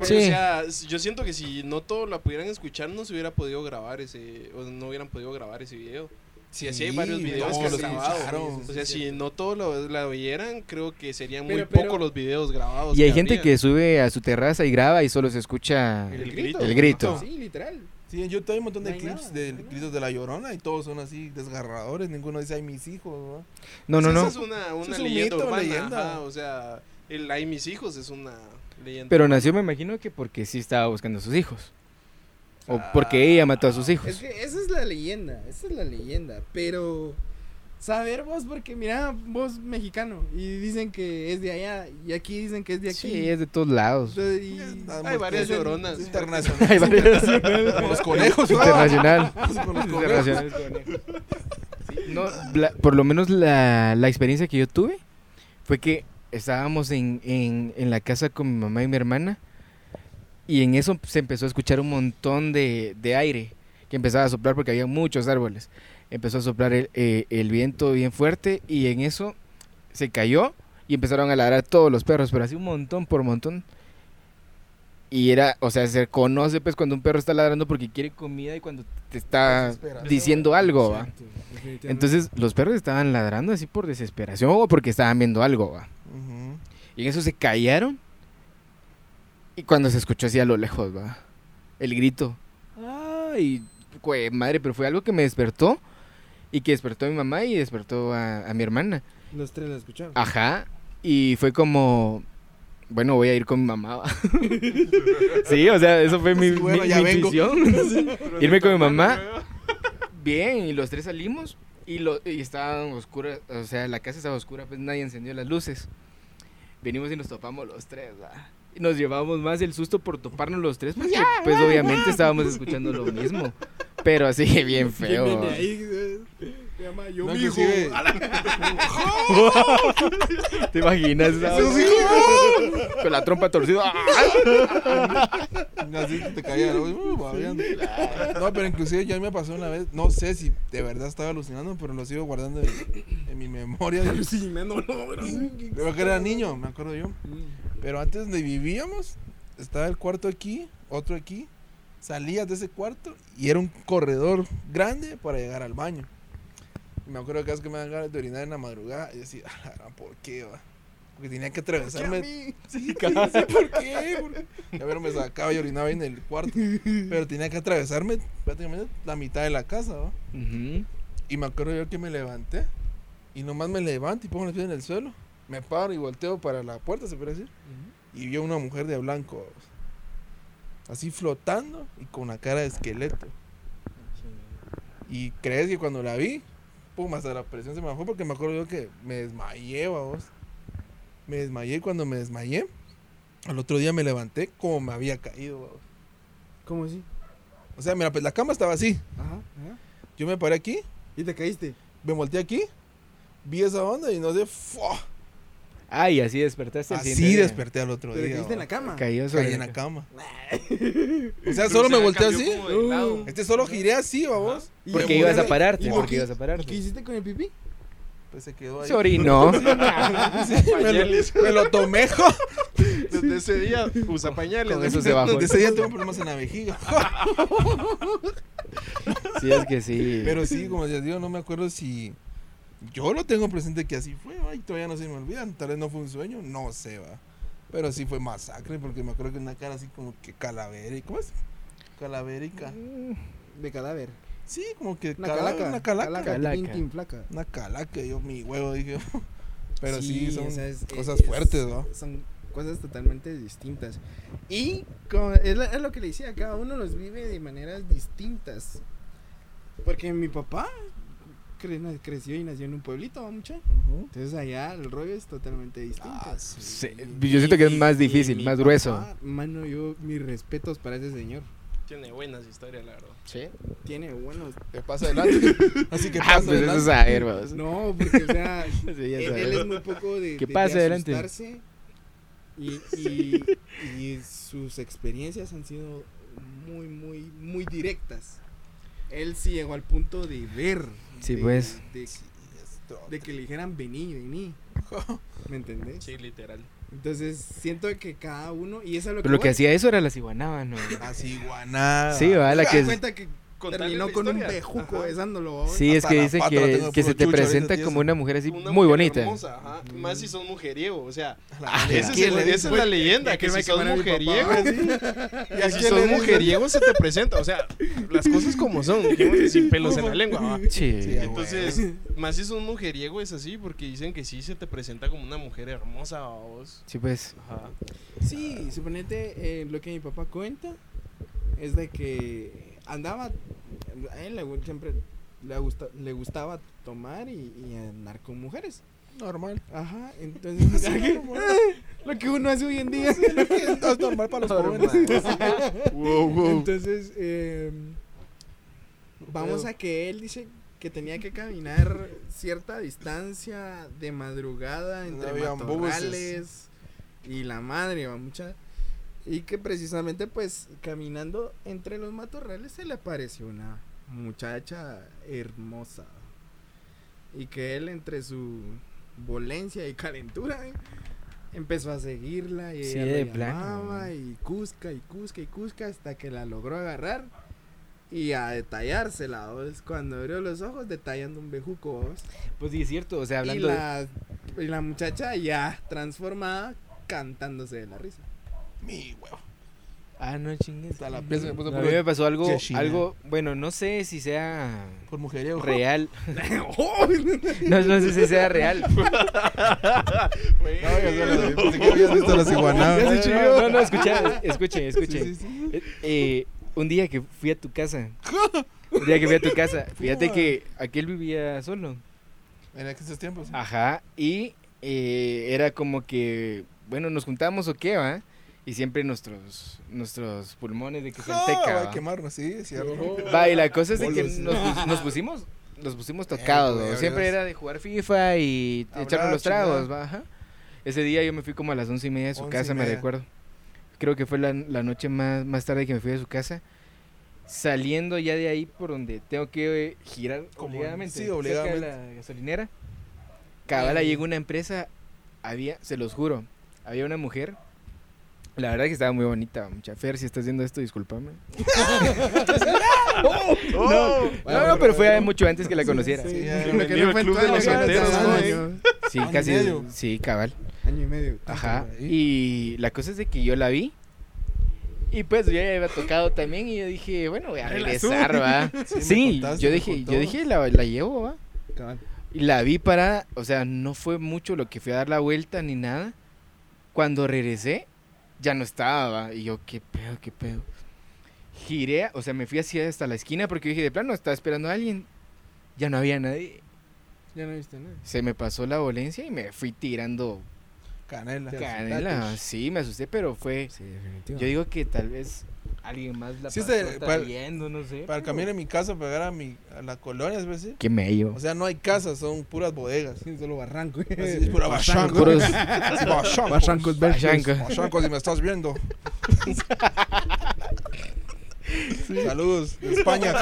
Porque, Sí. o sea, yo siento que si no todos la pudieran escuchar, no se hubiera podido grabar ese, o no hubieran podido grabar ese video. Si así hay varios videos no, que han lo grabado. O sea, si no todos lo, la oyeran, creo que serían muy Pero- pero- pocos los videos grabados. Y hay que gente habría. que sube a su terraza y graba y solo se escucha El grito. el grito. Sí, literal. Sí, en YouTube hay un montón de No clips nada, de no gritos de la llorona y todos son así desgarradores. Ninguno dice, ay, mis hijos, ¿no? No, no, Esa no. es una, una es un leyenda mito, urbana. leyenda. ajá, o sea, el Ay, mis hijos es una Pero nació, me imagino que porque sí estaba buscando a sus hijos. O Ah. porque ella mató a sus Es hijos. que esa es la leyenda, esa es la leyenda, pero saber vos porque mira, vos mexicano y dicen que es de allá y aquí dicen que es de aquí. Sí, es de todos lados. Entonces, y- Hay varias lloronas. Es internacional. Hay varios. Como los conejos. Internacional. Con los conejos. No, la- por lo menos la, la experiencia que yo tuve fue que estábamos en, en, en la casa con mi mamá y mi hermana y en eso se empezó a escuchar un montón de, de aire que empezaba a soplar porque había muchos árboles. Empezó a soplar el, eh, el viento bien fuerte y en eso se cayó y empezaron a ladrar todos los perros, pero así un montón por montón. Y era, o sea, se conoce pues cuando un perro está ladrando porque quiere comida y cuando te está diciendo algo, ¿va? Entonces los perros estaban ladrando así por desesperación o porque estaban viendo algo, ¿va? Y en eso se callaron y cuando se escuchó así a lo lejos, ¿va? El grito. Ay, madre, pero fue algo que me despertó y que despertó a mi mamá y despertó a, a mi hermana. los tres lo escucharon. Ajá. Y fue como, bueno, voy a ir con mi mamá. ¿va? sí, o sea, eso fue mi, bueno, mi- ya mi vengo. intuición. Irme con mi mamá. Bien, y los tres salimos y, lo, y estaban oscuras, o sea, la casa estaba oscura, pues nadie encendió las luces. Venimos y nos topamos los tres, ¿va? Y nos llevamos más el susto por toparnos los tres, porque pues obviamente estábamos escuchando lo mismo. Pero así bien feo. Se llama yo No, mi hijo. inclusive- ¿Te imaginas? ¡Sus Con la trompa torcida. Así que te caía, ¿no? Uh. No, pero inclusive ya me pasó una vez, no sé si de verdad estaba alucinando, pero lo sigo guardando en, en mi memoria. Sí, me no, no, no. Creo que era niño, me acuerdo yo. Pero antes donde vivíamos, estaba el cuarto aquí, otro aquí. Salías de ese cuarto y era un corredor grande para llegar al baño. Y me acuerdo que cada vez que me dan ganas de orinar en la madrugada, y decía, "Ah, la ¿por qué, va? Porque tenía que atravesarme. Sí, casi, ¿por qué? ¿Por qué? Ya ver, me sacaba y orinaba en el cuarto. Pero tenía que atravesarme prácticamente la mitad de la casa, ¿va? Y me acuerdo yo que me levanté. Y nomás me levanto y pongo los pies en el suelo. Me paro y volteo para la puerta, se puede decir. Y vi a una mujer de blanco. Así flotando y con una cara de esqueleto. Y crees que cuando la vi, pum, hasta la presión se me bajó porque me acuerdo yo que me desmayé, vos. Me desmayé cuando me desmayé, al otro día me levanté como me había caído, vamos. ¿Cómo así? O sea, mira, pues la cama estaba así. Ajá, ajá. Yo me paré aquí, ¿Y te caíste? me volteé aquí, vi esa onda y no sé, ¡fua! Ay, así despertaste. así desperté al otro ¿Pero te día. caíste en la cama? Caí en la la ca- cama. O sea, solo me volteé así. Este solo giré así, vamos. ¿Y Porque ibas a pararte, ¿Y porque qué- ibas a ¿Y pararte. qué hiciste con el pipí? Pues se quedó ahí. Se orinó. Sí, me, lo, me lo tomé, jo. desde ese día usa pañales. Con eso se bajó. Desde ese día tengo problemas en la vejiga. Sí, es que sí. Pero sí, como les digo, no me acuerdo si. Yo lo tengo presente que así fue, va, y todavía no se me olvidan. Tal vez no fue un sueño, no sé, va. Pero sí fue masacre, porque me acuerdo que una cara así como que calavera. ¿Cómo es? Calavérica. De cadáver. Sí, como que Una calaca. Una calaca. Calaca, Calaca. Una calaca, yo mi huevo dije. Pero sí, son o sea, es- cosas es- fuertes, ¿no? Son cosas totalmente distintas. Y como es, la- es lo que le decía, cada uno los vive de maneras distintas. Porque mi papá cre- creció y nació en un pueblito, ¿va, mucha. Entonces allá el rollo es totalmente distinto. Ah, sí. Sí, yo siento que es más difícil, mi más papá, grueso. Mano, yo mis respetos para ese señor. Tiene buenas historias, la verdad. Sí. Tiene buenos. Que pasa adelante. Así que Ah, pasa pues eso es adelante. saber. No, porque o sea, Sí, ya él, es muy poco de, Que de- pase de adelante. asustarse Y, y, y sus experiencias han sido muy, muy, muy directas. Él sí llegó al punto de ver. Sí, de- pues. De, Esto. de que le dijeran vení, vení. ¿Me entendés? Sí, literal. Entonces siento que cada uno. Y eso es lo que. Pero lo que hacía eso era la ciguanaba, ¿no? Así, guanada. Sí, va, la ¿Te que cuenta que terminó con un bejuco Ajá. besándolo? Sí, es que dicen que, que se te presenta como una mujer así Una muy mujer bonita. hermosa, ajá. Más si son mujeriego, o sea, La- ese es ¿A quién el- le esa es la leyenda, que si papá, mujeriego, y ¿Y a si dice? mujeriego se te presenta, o sea, las cosas como son, sin pelos en la lengua. Sí. Entonces, más si sos mujeriego es así, porque dicen que sí se te presenta como una mujer hermosa, ¿va vos. Sí, pues. Ajá. Sí, suponete eh, lo que mi papá cuenta es de que andaba, a él le siempre le, gusta, le gustaba tomar y, y andar con mujeres. Normal. Ajá, entonces lo que uno hace hoy en día. Es normal para los jóvenes. Entonces, eh, vamos a que él dice que tenía que caminar cierta distancia de madrugada entre habían matorrales y la madre, va mucha. Y que precisamente, pues, caminando entre los matorrales se le apareció una muchacha hermosa. Y que él, entre su volencia y calentura, eh, empezó a seguirla y Sí, ella de llamaba y cusca y cusca y cusca hasta que la logró agarrar y a detallársela. ¿vos? Cuando abrió los ojos, detallando un bejuco. ¿vos? Pues sí, es cierto. O sea, Y hablando de- la, y la muchacha ya transformada cantándose de la risa. Mi huevo. Ah, no chingues. Hasta la piel se me puso No, a mí me pasó algo, algo, bueno, no sé si sea Por mujeriego. real. ¡Oh! No, no sé si sea real. No, pensé que habías visto las iguanadas. Ya se chingó. No, no, no, escucha, escuche, escuche. Sí, sí, sí. Eh, eh, un día que fui a tu casa. Un día que fui a tu casa. Fíjate que aquel vivía solo. En aquellos tiempos. Ajá. Y eh, era como que, bueno, nos juntamos o qué, va. Y siempre nuestros, nuestros pulmones de que se teca, va a quemarnos, sí, es cierto. Va, y la cosa es de que Bolos. nos, nos pusimos, nos pusimos tocados, güey, ¿no? Siempre era de jugar FIFA y Hablar, echarnos los tragos, va, ajá. Ese día yo me fui como a las once y media de su Once y casa, me media. recuerdo. Creo que fue la, la noche más, más tarde que me fui a su casa. Saliendo ya de ahí por donde tengo que eh, girar Como- obligadamente. sí, cerca de obligadamente. la gasolinera. Cabala llegó una empresa, había, se los juro, había una mujer. La verdad que estaba muy bonita, mucha Fer, si estás viendo esto, discúlpame. ¡Oh! No, no, pero fue mucho antes que la conociera. Sí, ya. Bienvenido al club de los solteros, ¿no? año, Sí, Año y casi. medio. Sí, cabal. año y medio. Ajá. Y la cosa es de que yo la vi. Y pues yo ya había tocado también y yo dije, bueno, voy a regresar, va. Sí, me Sí, contaste, yo dije, yo dije, la, la llevo, va. Cabal. Y la vi para, o sea, no fue mucho lo que fui a dar la vuelta ni nada. Cuando regresé, ya no estaba. Y yo, qué pedo, qué pedo. Giré, o sea, me fui así hasta la esquina porque dije, de plano, estaba esperando a alguien. Ya no había nadie. Ya no viste nada. Se me pasó la volencia y me fui tirando Canela. Canela. Sí, me asusté, pero fue... Sí, definitivo. Yo digo que tal vez alguien más la Sí, pasó este, para el- trayendo, no sé. Para el camino de mi casa, para llegar a, mi, a la colonia, es decir. Qué mello. O sea, no hay casas, son puras bodegas. Sí, solo barranco. Así es pura barranco. Puros Sí, barrancos. Barrancos verdes. Barranco. Barrancos, si me estás viendo. Saludos de España.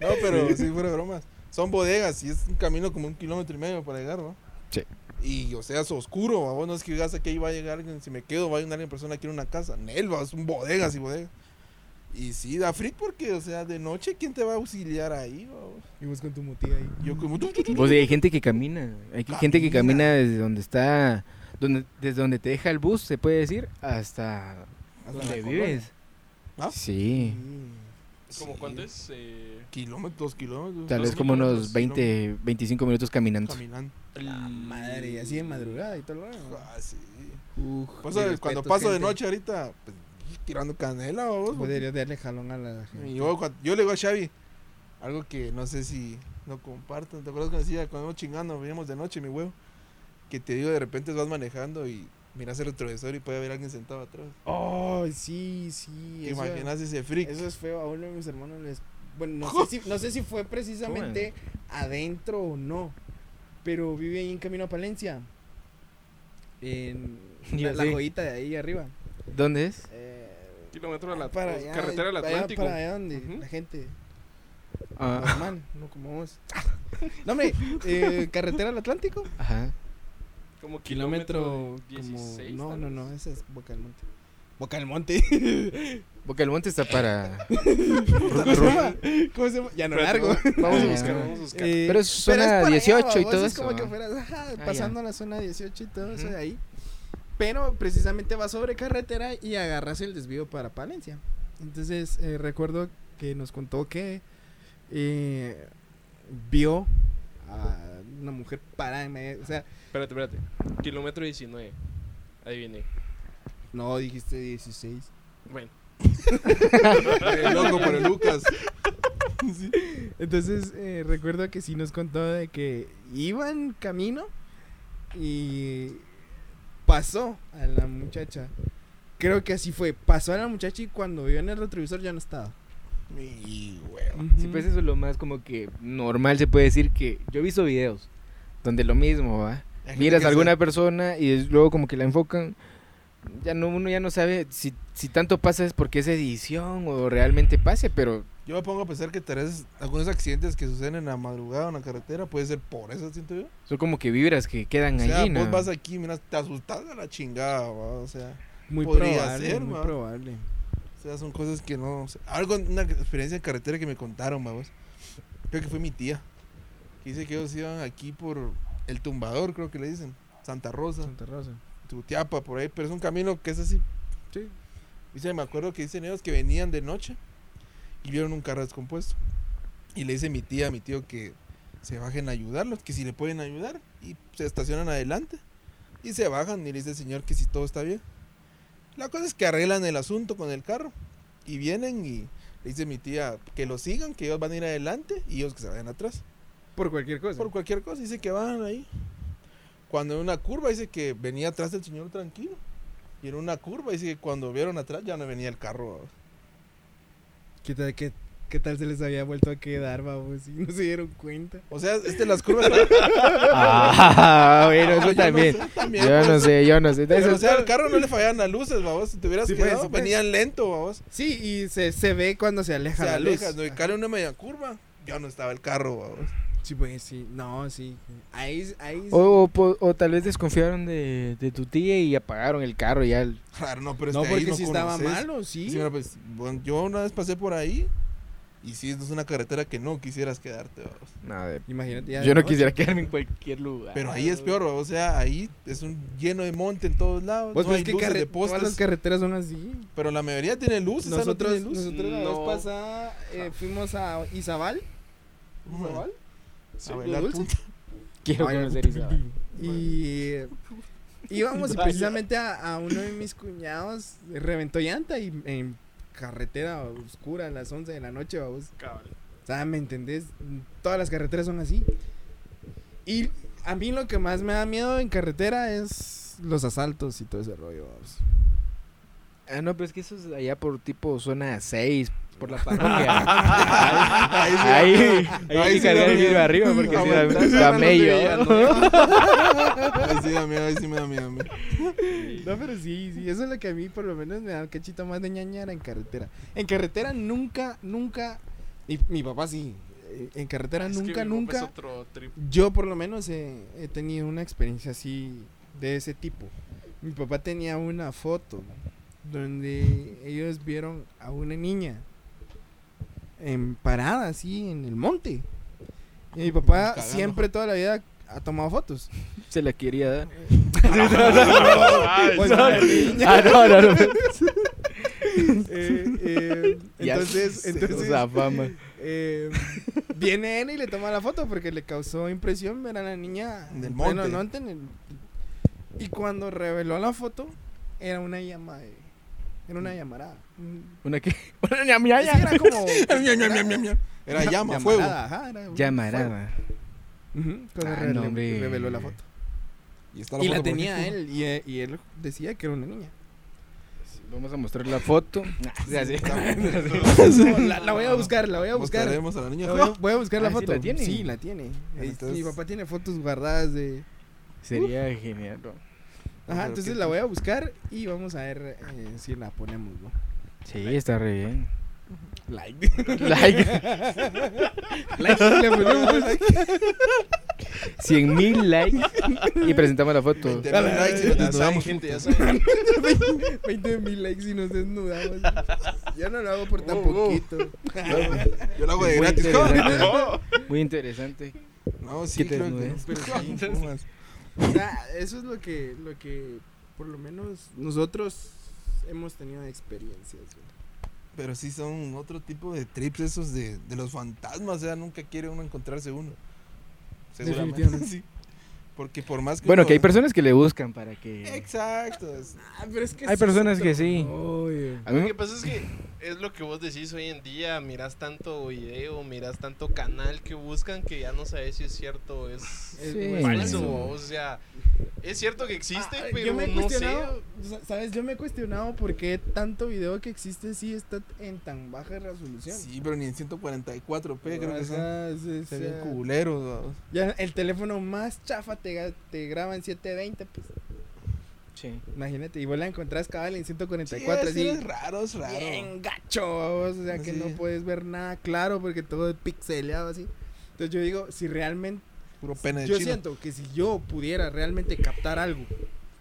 no, pero sí, fuera bromas. Son bodegas y es un camino como un kilómetro y medio para llegar, ¿no? Sí. Y, o sea, es oscuro, vos no es que digas que ahí va a llegar alguien, si me quedo, va a llegar alguien persona aquí en una casa. Nelva, es un bodegas y bodegas. Y sí, da freak porque, o sea, de noche, ¿quién te va a auxiliar ahí, vamos? Y vos con tu mutía ahí. Yo como... Pues hay gente que camina. Hay gente que Camina. desde donde está. Donde, desde donde te deja el bus, se puede decir, hasta Hasta donde vives. ¿Ah? Sí. ¿Cómo cuánto es? Eh, Kilómetros, kilómetros. Tal vez como unos kilómetros, 20, 25 minutos caminando. Caminando. La madre, así de madrugada y todo lo demás. Ah, sí. Uf, mis cuando paso de noche ahorita, pues, tirando canela, vos. Vos deberías darle jalón a la gente. Y yo, cuando- yo le digo a Xavi, algo que no sé si no compartan. ¿Te acuerdas que decía cuando íbamos chingando, veníamos de noche, mi huevo? Que te digo, de repente vas manejando y miras el retrovisor y puede haber alguien sentado atrás. Oh, sí, sí. ¿Te eso- imaginas ese freak? Eso es feo. A uno de mis hermanos les. Bueno, no sé si, no sé si fue precisamente adentro o no. Pero vive ahí en camino a Palencia. En la, la joyita de ahí arriba. ¿Dónde es? Eh, kilómetro a la para allá, carretera del Atlántico. Para allá donde la gente Ah, normal, no como vos. No, hombre, eh, carretera al Atlántico. ajá. Como Kilómetro. kilómetro como, 16. no, no, no, ese es Boca del Monte. Boca del Monte. Boca del Monte está para. ¿Cómo se llama? Ya no largo. Vamos a Ah, buscar, ya. vamos a buscar. Eh, Pero es zona para 18 y todo es como que ¿ah? fueras ajá, ya. pasando la zona 18 y todo eso de ahí. Pero precisamente va sobre carretera y agarras el desvío para Palencia. Entonces eh, recuerdo que nos contó que eh, vio a una mujer parada en medio. O sea, Espérate, espérate. Kilómetro 19. Adiviné. no dijiste 16. Bueno, loco por el Lucas. Entonces eh, recuerdo que sí nos contó de que iban camino y pasó a la muchacha. Creo que así fue. Pasó a la muchacha y cuando vio en el retrovisor ya no estaba. Mi huevo. Sí, pues eso es lo más como que normal se puede decir que yo he visto videos donde lo mismo, ¿va? Miras a alguna se- persona y luego como que la enfocan. Ya no, uno ya no sabe si, si tanto pasa es porque es edición o realmente pase, pero Yo me pongo a pensar que tal vez algunos accidentes que suceden en la madrugada o en la carretera puede ser por eso, siento yo. son como que vibras que quedan O sea, allí, ¿no? vos vas aquí, miras, te asustas a la chingada, ¿va? o sea. Muy Podría probable, ser, muy ¿va? probable. O sea, son cosas que no. o sea, algo, una experiencia en carretera que me contaron, vamos. Creo que fue mi tía. Que dice que ellos iban aquí por el tumbador, creo que le dicen. Santa Rosa, Santa Rosa. Tutiapa, por ahí. Pero es un camino que es así. Sí. Dice, me acuerdo que dicen ellos que venían de noche y vieron un carro descompuesto. Y le dice mi tía, a mi tío, que se bajen a ayudarlos, que si le pueden ayudar. Y se estacionan adelante. Y se bajan y le dice el señor que si todo está bien. La cosa es que arreglan el asunto con el carro. Y vienen y le dice mi tía que lo sigan, que ellos van a ir adelante y ellos que se vayan atrás. Por cualquier cosa. Por cualquier cosa, dice que van ahí. Cuando en una curva dice que venía atrás del señor tranquilo. Y en una curva dice que cuando vieron atrás ya no venía el carro. ¿Qué tal, qué, qué tal se les había vuelto a quedar, babos? Y no se dieron cuenta. O sea, este las curvas. Ah, bueno, Yo eso no también. sé, también, Yo no sé, yo no sé. Pero, o sea, al carro no le fallaban las luces, vamos. Si te hubieras Sí, pues, quedado, pues. venían lento, vamos. Sí, y se, se ve cuando se aleja Se la aleja, luz. no, y cae una media curva. Ya no estaba el carro, vamos. Sí, pues sí. No, sí. Ahí, ahí. o, o tal vez desconfiaron de, de tu tía y apagaron el carro ya. el- Claro, no, pero no, este, ahí porque si estaba malo, sí. Sí, mira, pues, bueno, yo una vez pasé por ahí. Y sí, es una carretera que no quisieras quedarte, vamos. No, de- Imagínate. ya yo no quisiera quedarme en cualquier lugar. Pero ahí es peor, o sea, ahí es un lleno de monte en todos lados. Pues, no hay que luces todas las carreteras son así. Pero la mayoría tiene luz. esa no Nosotros, tiene luz. nosotros la No. vez pasada eh, fuimos a Izabal. ¿Izabal? A bailar dulce. punta. Quiero Ay, conocer Isabel. Y eh, íbamos y Vaya. precisamente a, a uno de mis cuñados reventó llanta y en carretera oscura a las 11 de la noche, vamos. cabal. O sea, ¿me entendés? Todas las carreteras son así. Y a mí lo que más me da miedo en carretera es los asaltos y todo ese rollo, vamos. Ah, no, pero es que eso es allá por tipo zona 6, por la parroquia. Ahí sí, ahí, ahí ahí hay sí que cargar da el vidrio arriba porque si Aguantar, da camello. Ahí sí da miedo, ahí sí me da miedo. No, pero sí, sí, eso es lo que a mí por lo menos me da un cachito más de ñañara en carretera. En carretera nunca, nunca, y mi papá sí, eh, en carretera Es nunca, nunca. Es otro trip. Yo por lo menos he, he tenido una experiencia así de ese tipo. Mi papá tenía una foto donde ellos vieron a una niña en parada así en el monte. Y mi papá Cagando. siempre toda la vida ha tomado fotos. Se la quería dar. No. no, no, no. Entonces, entonces fama. eh, viene él y le toma la foto porque le causó impresión ver a la niña Del monte. en el- y cuando reveló la foto era una llama de- era una llamarada Mm. ¿Una qué? Una ñamiaya. Era como. Era llama, fuego. llamarada, Ah, reveló la foto Y, está y la tenía él y, eh, y él decía que era una niña Vamos a mostrar la foto. Sí. La, la voy a buscar la voy a buscar Mostraremos a la niña. La voy, a, voy a buscar la Ah, ¿sí foto la tiene? sí la tiene Entonces- mi papá tiene fotos guardadas de Sería genial. ¿no? Ajá, Pero entonces la voy a buscar y vamos a ver eh, si la ponemos, ¿no? Sí, está re bien. Like. Like. like le ponemos. 100 mil likes. Y presentamos la foto. 20 mil likes y nos desnudamos gente, ya juntos. saben. 20 mil likes y nos desnudamos. Yo no lo hago por tan Oh, oh. poquito. Yo lo hago de Muy gratis. interesante. Oh, Muy interesante. No, sí, ¿Qué te creo que. desnudes? Pero. O sea, eso es lo que, lo que por lo menos nosotros hemos tenido de experiencias. güey. Pero sí son otro tipo de trips esos de, de los fantasmas. O sea, nunca quiere uno encontrarse uno. Seguramente. Sí. Porque por más que. Bueno, uno- que hay personas que le buscan para que. Exacto. Ah, pero es que Hay sí personas que sí. A mí Lo me- que pasa es que es lo que vos decís hoy en día, miras tanto video, miras tanto canal que buscan que ya no sabes si es cierto o es Es falso. O sea, es cierto que existe, Ah, pero yo me he no sé. ¿sabes? Yo me he cuestionado por qué tanto video que existe sí está en tan baja resolución. Sí, pero ni en 144p creo que son. Se sí. ven culeros. Ya el teléfono más chafa te, te graba en 720, pues Sí. imagínate, y vos la encontrás cabal en Sí, 144, es, así, es raro, es raro. bien gacho, babos, o sea que Sí. no puedes ver nada claro porque todo es pixeleado así. Entonces yo digo, si realmente, Puro pene de yo chino. siento que si yo pudiera realmente captar algo,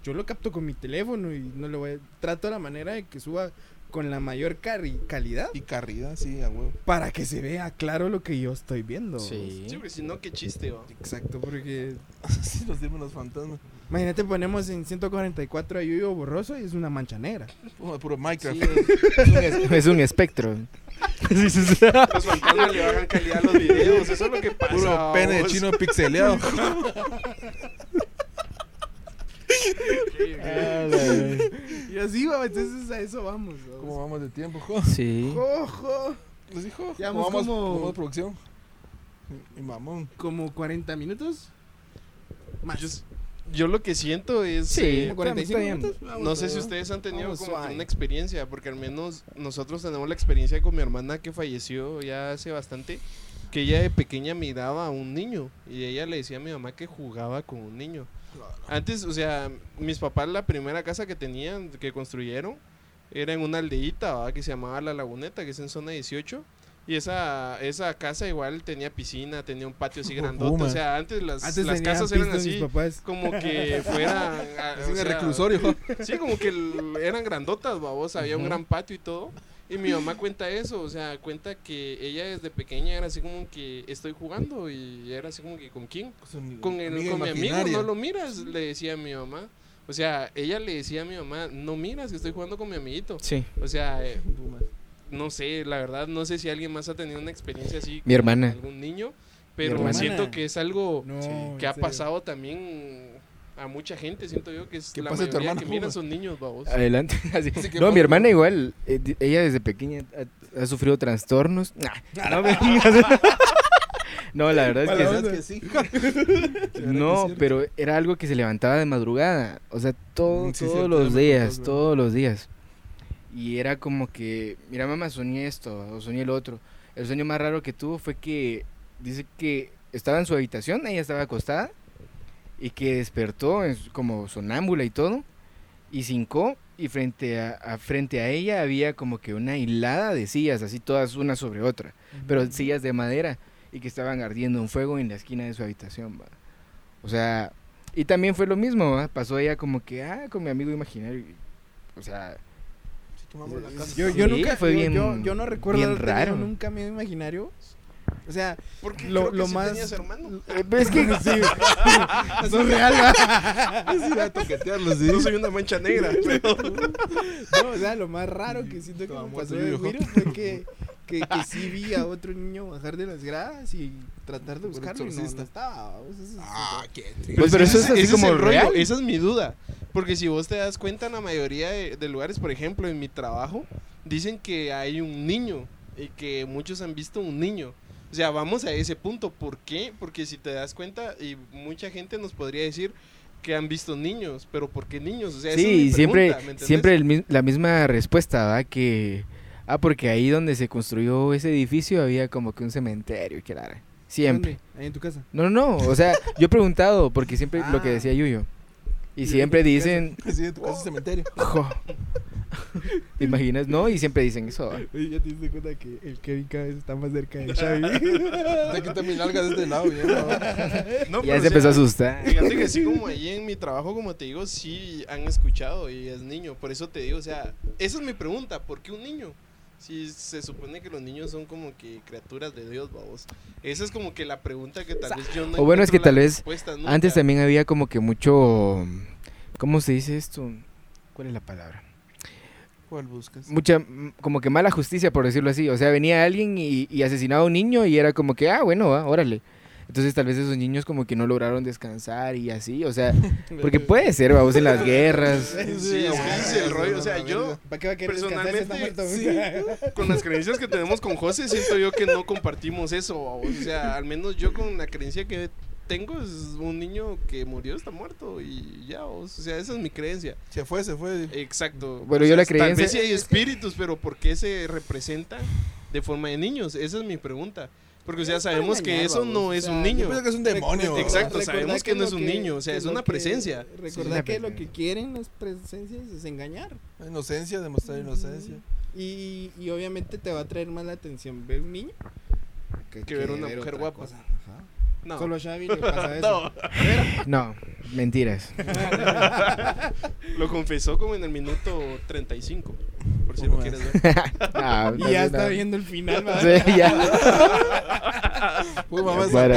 yo lo capto con mi teléfono y no lo voy a, trato la manera de que suba con la mayor cari- calidad Y carrida, sí, a huevo. para que se vea claro lo que yo estoy viendo. Sí. Sí, porque si no, qué chiste, va. Exacto, porque Así nos dimos los fantasmas. Imagínate ponemos en 144 a Yuyo borroso y es una mancha negra. Puro, puro Minecraft. Sí, es, un es- es un espectro. Los fantasmas le bajan calidad a los videos, eso es lo que pasa. Puro pene de vos. chino pixeleado. Y así, va, entonces a eso vamos. vamos. ¿Cómo vamos de tiempo, jo? Sí. Ojo, ¿Les dijo? Ya ¿Cómo vamos como- cómo vamos de producción? Mi mamón. como 40 minutos. Más. Yo, lo que siento es. Sí, eh, como 45 está bien. minutos. Vamos, No sé si ustedes han tenido Vamos como una experiencia, porque al menos nosotros tenemos la experiencia con mi hermana que falleció ya hace bastante, que ella de pequeña miraba a un niño y ella le decía a mi mamá que jugaba con un niño. Antes, o sea, mis papás la primera casa que tenían, que construyeron, era en una aldeíta ¿va? que se llamaba La Laguneta, que es en zona 18. Y esa, esa casa igual tenía piscina, tenía un patio así grandote. O sea, antes las, Antes las casas eran así, como que fueran... ah, o sea, reclusorio. Sí, como que el- eran grandotas, babos, había un gran patio y todo. Y mi mamá cuenta eso, o sea, cuenta que ella desde pequeña era así como que estoy jugando y era así como que con quién? Con, el, Amiga con mi amigo, no lo miras, le decía a mi mamá. O sea, ella le decía a mi mamá, no miras que estoy jugando con mi amiguito. Sí. O sea, eh, no sé, la verdad, no sé si alguien más ha tenido una experiencia así. Mi con hermana. Algún niño, pero siento que es algo No, que ha serio. pasado también a mucha gente, siento yo que es ¿Qué la pasa tu mayoría hermana, que miran son niños, babos. Adelante. Así. Así que No, mi hermana igual. eh, ella desde pequeña ha, ha sufrido trastornos. Nah, no, me. No, la verdad es que Mala ¿Sabes onda. que sí? No, pero era algo que se levantaba de madrugada. O sea, todo, sí, todos cierto, los días, todos los días. Y era como que, mira mamá, soñé esto o soñé lo otro. El sueño más raro que tuvo fue que dice que estaba en su habitación, ella estaba acostada y que despertó en como sonámbula y todo y cincó y frente a, a- frente a ella había como que una hilada de sillas, así todas una sobre otra, pero sillas de madera y que estaban ardiendo un fuego en la esquina de su habitación, va. O sea, y también fue lo mismo, ¿va? Pasó ella como que, ah, con mi amigo imaginario. O sea, quemamos la casa. Yo, yo Sí, nunca, fue yo- bien- yo, yo no recuerdo bien raro. nunca miedo imaginario. O sea, Porque lo, creo que lo sí más. tenías hermano. eh, que Sí, eso es real. No soy una mancha negra. pero- No, o sea, lo más raro que siento que me pasó de yo, Wiro fue que, que, que sí vi a otro niño bajar de las gradas y tratar de buscarlo y no, estaba. o sea, eso es- Ah, qué triste. Pues, pero eso es así ese como el rollo, real. Esa es mi duda. Porque si vos te das cuenta, en la mayoría de, de lugares, por ejemplo, en mi trabajo, dicen que hay un niño y que muchos han visto un niño. O sea, vamos a ese punto. ¿Por qué? Porque si te das cuenta, y mucha gente nos podría decir que han visto niños, pero ¿por qué niños? O sea, es sí, siempre, siempre el la misma respuesta, ¿va? Que, ah, porque ahí donde se construyó ese edificio había como que un cementerio, y que la- Siempre. ¿Dónde? Ahí en tu casa. No, no, no, o sea, yo he preguntado, porque siempre lo que Ah. decía Yuyo. Y Y siempre dicen, Sí, en tu casa es cementerio. ¿te imaginas? No, y siempre dicen eso. Oye, ya te diste cuenta que el Kevin cada vez está más cerca de Xavi. Te quita mi larga de este lado, bien, ¿no? No, Ya se empezó a asustar. Fíjate que sí, como ahí en mi trabajo, como te digo, sí han escuchado y es niño. Por eso te digo, o sea, esa es mi pregunta, ¿por qué un niño? Si se supone que los niños son como que criaturas de Dios, vamos. Esa es como que la pregunta que tal vez yo no O bueno, es que tal vez. Antes también había como que mucho, ¿cómo se dice esto? ¿Cuál es la palabra? ¿Cuál buscas? Mucha, mm, como que mala justicia, por decirlo así. O sea, venía alguien y, y asesinaba a un niño y era como que, ah, bueno, va, órale. Entonces tal vez esos niños como que no lograron descansar y así, o sea, porque puede ser, vamos, en las guerras. Sí, ese es el rollo. O sea, yo, ¿Para qué va a Personalmente, muerto? con las creencias que tenemos con José, siento yo que no compartimos eso. O sea, al menos yo con la creencia que tengo es un niño que murió, está muerto y ya, o sea, esa es mi creencia. Se fue, se fue. Exacto. Bueno, O yo sea, la Tal creencia- vez sí hay espíritus, pero ¿por qué se representan de forma de niños? Esa es mi pregunta. Porque, o sea, sabemos que eso no es o sea, un Yo niño. pienso que es un demonio. Exacto, sabemos que no es un niño, o sea, que es una que- presencia. Recordar Sí, que lo que quieren las presencias es engañar. Inocencia, demostrar inocencia. Y, y obviamente te va a traer más la atención ver un niño Que ver una mujer guapa. cosa. Ajá. No. Solo Xavi le pasa eso. no, No, mentiras. lo confesó como en el minuto 35. Por si lo quieres ver. Ah, Y no, ya no. está viendo el final, ¿va? Sí, ya.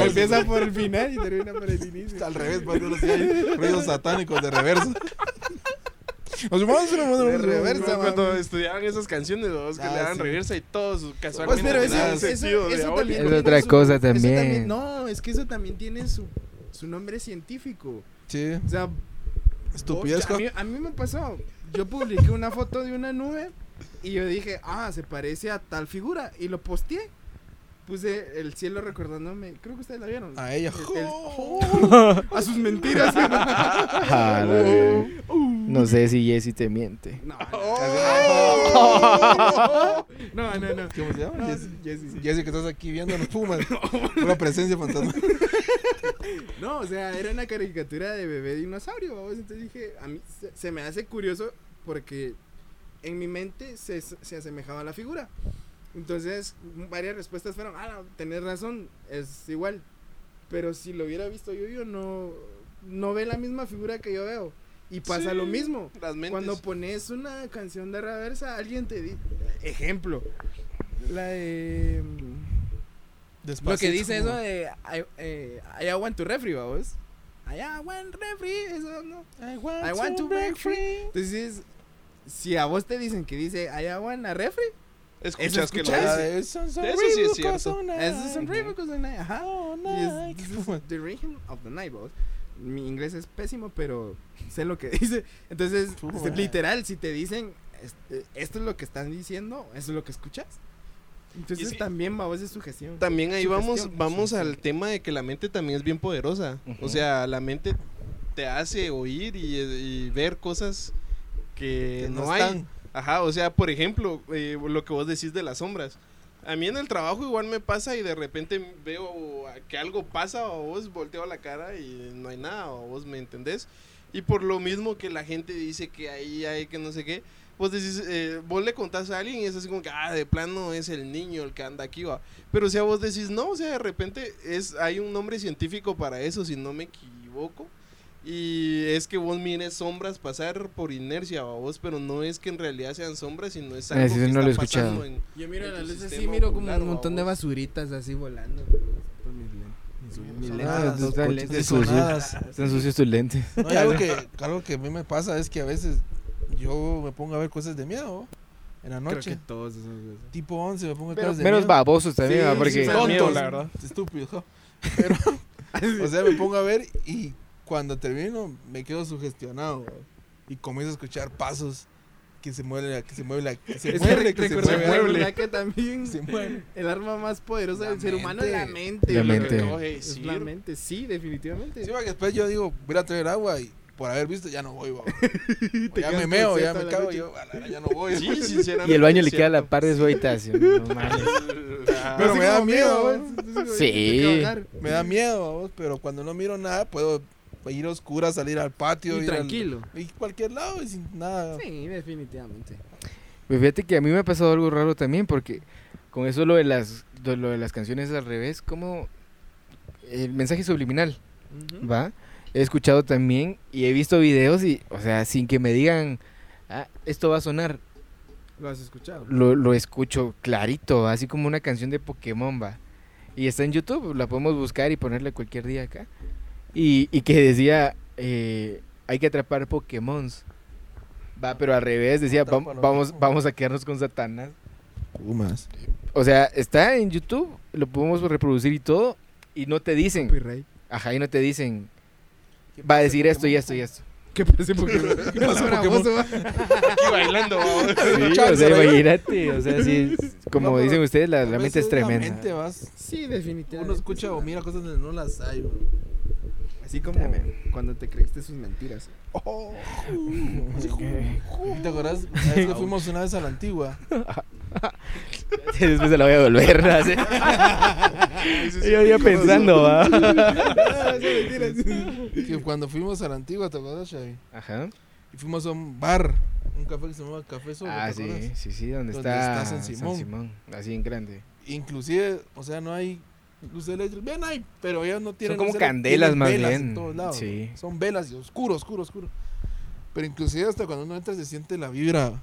Empieza por el final y termina por el inicio. Al revés, pues, sí hay ruidos satánicos de reversa. Nos vamos a hacer una De reversa, Cuando estudiaban esas canciones, los que Ah, le daban sí. reversa y todos Pues, casualmente pero eso, eso, eso también Es otra su- cosa también. No, es que eso también tiene su, su nombre científico. Sí, O sea, estupidez. a mí, a mí me pasó. Yo publiqué una foto de una nube y yo dije, ah, se parece a tal figura. Y lo posteé. Puse el cielo recordándome. Creo que ustedes la vieron. A ella. El- el- a sus mentiras. Ah. No sé si Jessy te miente. no, Oh. no, no, no. ¿Cómo se llama? No, Jessy. Jessy, sí. Jessy, que estás aquí viendo los pumas. Una presencia fantasma. No, o sea, era una caricatura de bebé dinosaurio. ¿vamos? Entonces dije, a mí se, se me hace curioso porque en mi mente se, se asemejaba a la figura. Entonces, varias respuestas fueron, ah, no, tenés razón, es igual. Pero si lo hubiera visto yo, yo no, no ve la misma figura que yo veo. Y pasa Sí, lo mismo. Cuando pones una canción de reversa, alguien te dice, ejemplo, la de... mm, Lo que dice eso de I, eh, I want to refri, vamos. I want refri, eso no. I want, to break free. Entonces, si a vos te dicen que dice I want a refri, Escuchas que lo escuchas. dice. Eso sí es cierto. eso es un refri, because the rhythm of the night, vamos. Mi inglés es pésimo, pero sé lo que dice. Entonces, este, literal, si te dicen este, esto es lo que están diciendo, eso es lo que escuchas. Entonces, sí. también, vamos, es sugestión. También ahí vamos, Sugestión. vamos al Sugestión. tema de que la mente también es bien poderosa. Ujú. O sea, la mente te hace oír y, y ver cosas que, Que no, no hay. están. Ajá, o sea, por ejemplo, eh, lo que vos decís de las sombras. A mí en el trabajo igual me pasa y de repente veo que algo pasa o vos volteo la cara y no hay nada o vos me entendés. Y por lo mismo que la gente dice que ahí hay que no sé qué, vos decís, eh, vos le contás a alguien y es así como que, ah, de plano es el niño el que anda aquí, va. Pero o sea, vos decís, no, o sea, de repente es, hay un nombre científico para eso, si no me equivoco. Y es que vos mires sombras pasar por inercia, ¿va vos, pero no es que en realidad sean sombras, sino es Ah, algo sí, que no lo he está escuchado. pasando en- Yo miro en la tu luz así, sistema miro como un montón de basuritas así volando. Por mis lentes, están- sucios. tus lentes. No, algo, que, algo que a mí me pasa es que a veces yo me pongo a ver cosas de miedo en la Creo que noche. todos esos. Tipo 11 me pongo a ver cosas de menos miedo. babosos también, Sí, sí, porque sí, miedo, tontos, la verdad. Estúpidos. Pero, o sea, me pongo a ver y cuando termino me quedo sugestionado. Y comienzo a escuchar pasos que se mueve, la- que se mueve, la- que se mueve, que se mueve. que también Se mueve. el arma más poderosa La del ser humano es la mente. La mente. Es la mente, sí, definitivamente. Sí, porque después yo digo, voy a traer agua y por haber visto ya no voy, ya me meo, ya me cago, yo, a la ya no voy. Sí, sinceramente. Y el baño le queda a la par de su habitación. No mames. Pero me da miedo, Sí. Me da miedo, vamos, pero cuando no miro nada, puedo ir a oscuras, salir al patio. Y ir al- tranquilo. y cualquier lado y sin nada. Sí, definitivamente. Pues fíjate que a mí me ha pasado algo raro también, porque con eso lo de las, lo de las canciones al revés, como el mensaje subliminal. ¿va? He escuchado también y he visto videos y, o sea, sin que me digan, ah, esto va a sonar, Lo has escuchado. lo, lo escucho clarito, así como una canción de Pokémon, va. Y está en YouTube, la podemos buscar y ponerle cualquier día acá. Y, y que decía, eh, hay que atrapar Pokémons. Va, pero al revés, decía, vam- vamos, Pokémon. vamos a quedarnos con Satanás. Pumas. O sea, está en YouTube, lo podemos reproducir y todo, y no te dicen, Copyright. ajá, y no te dicen, va a decir esto y esto y esto. ¿Qué pasa Pokémon? ¿Qué pasa, Pokémon? Aquí bailando. Sí, o sea, imagínate, o sea, sí, es- como No, pero dicen ustedes, la, la mente es tremenda. mente vas, Sí, definitivamente. uno escucha o mira cosas donde no las hay, güey. Así como cuando te creíste sus mentiras. Oh. ¿Te acuerdas? Una vez que fuimos una vez a la antigua. Después se la voy a volver a hacer. Yo ya pensando, va. Que cuando fuimos a la antigua, ¿te acuerdas, Xavi? Ajá. Y fuimos a un bar, un café que se llamaba Café Solo. Ah, ¿te sí, sí, sí, donde, Donde está, está San Simón. Así en grande. Inclusive, o sea, no hay luces eléctricas. Bien hay, pero ellos no tienen como luces elé- candelas más velas bien. En todos lados. Sí. Son velas y oscuro, oscuro, oscuro. Pero inclusive hasta cuando uno entra se siente la vibra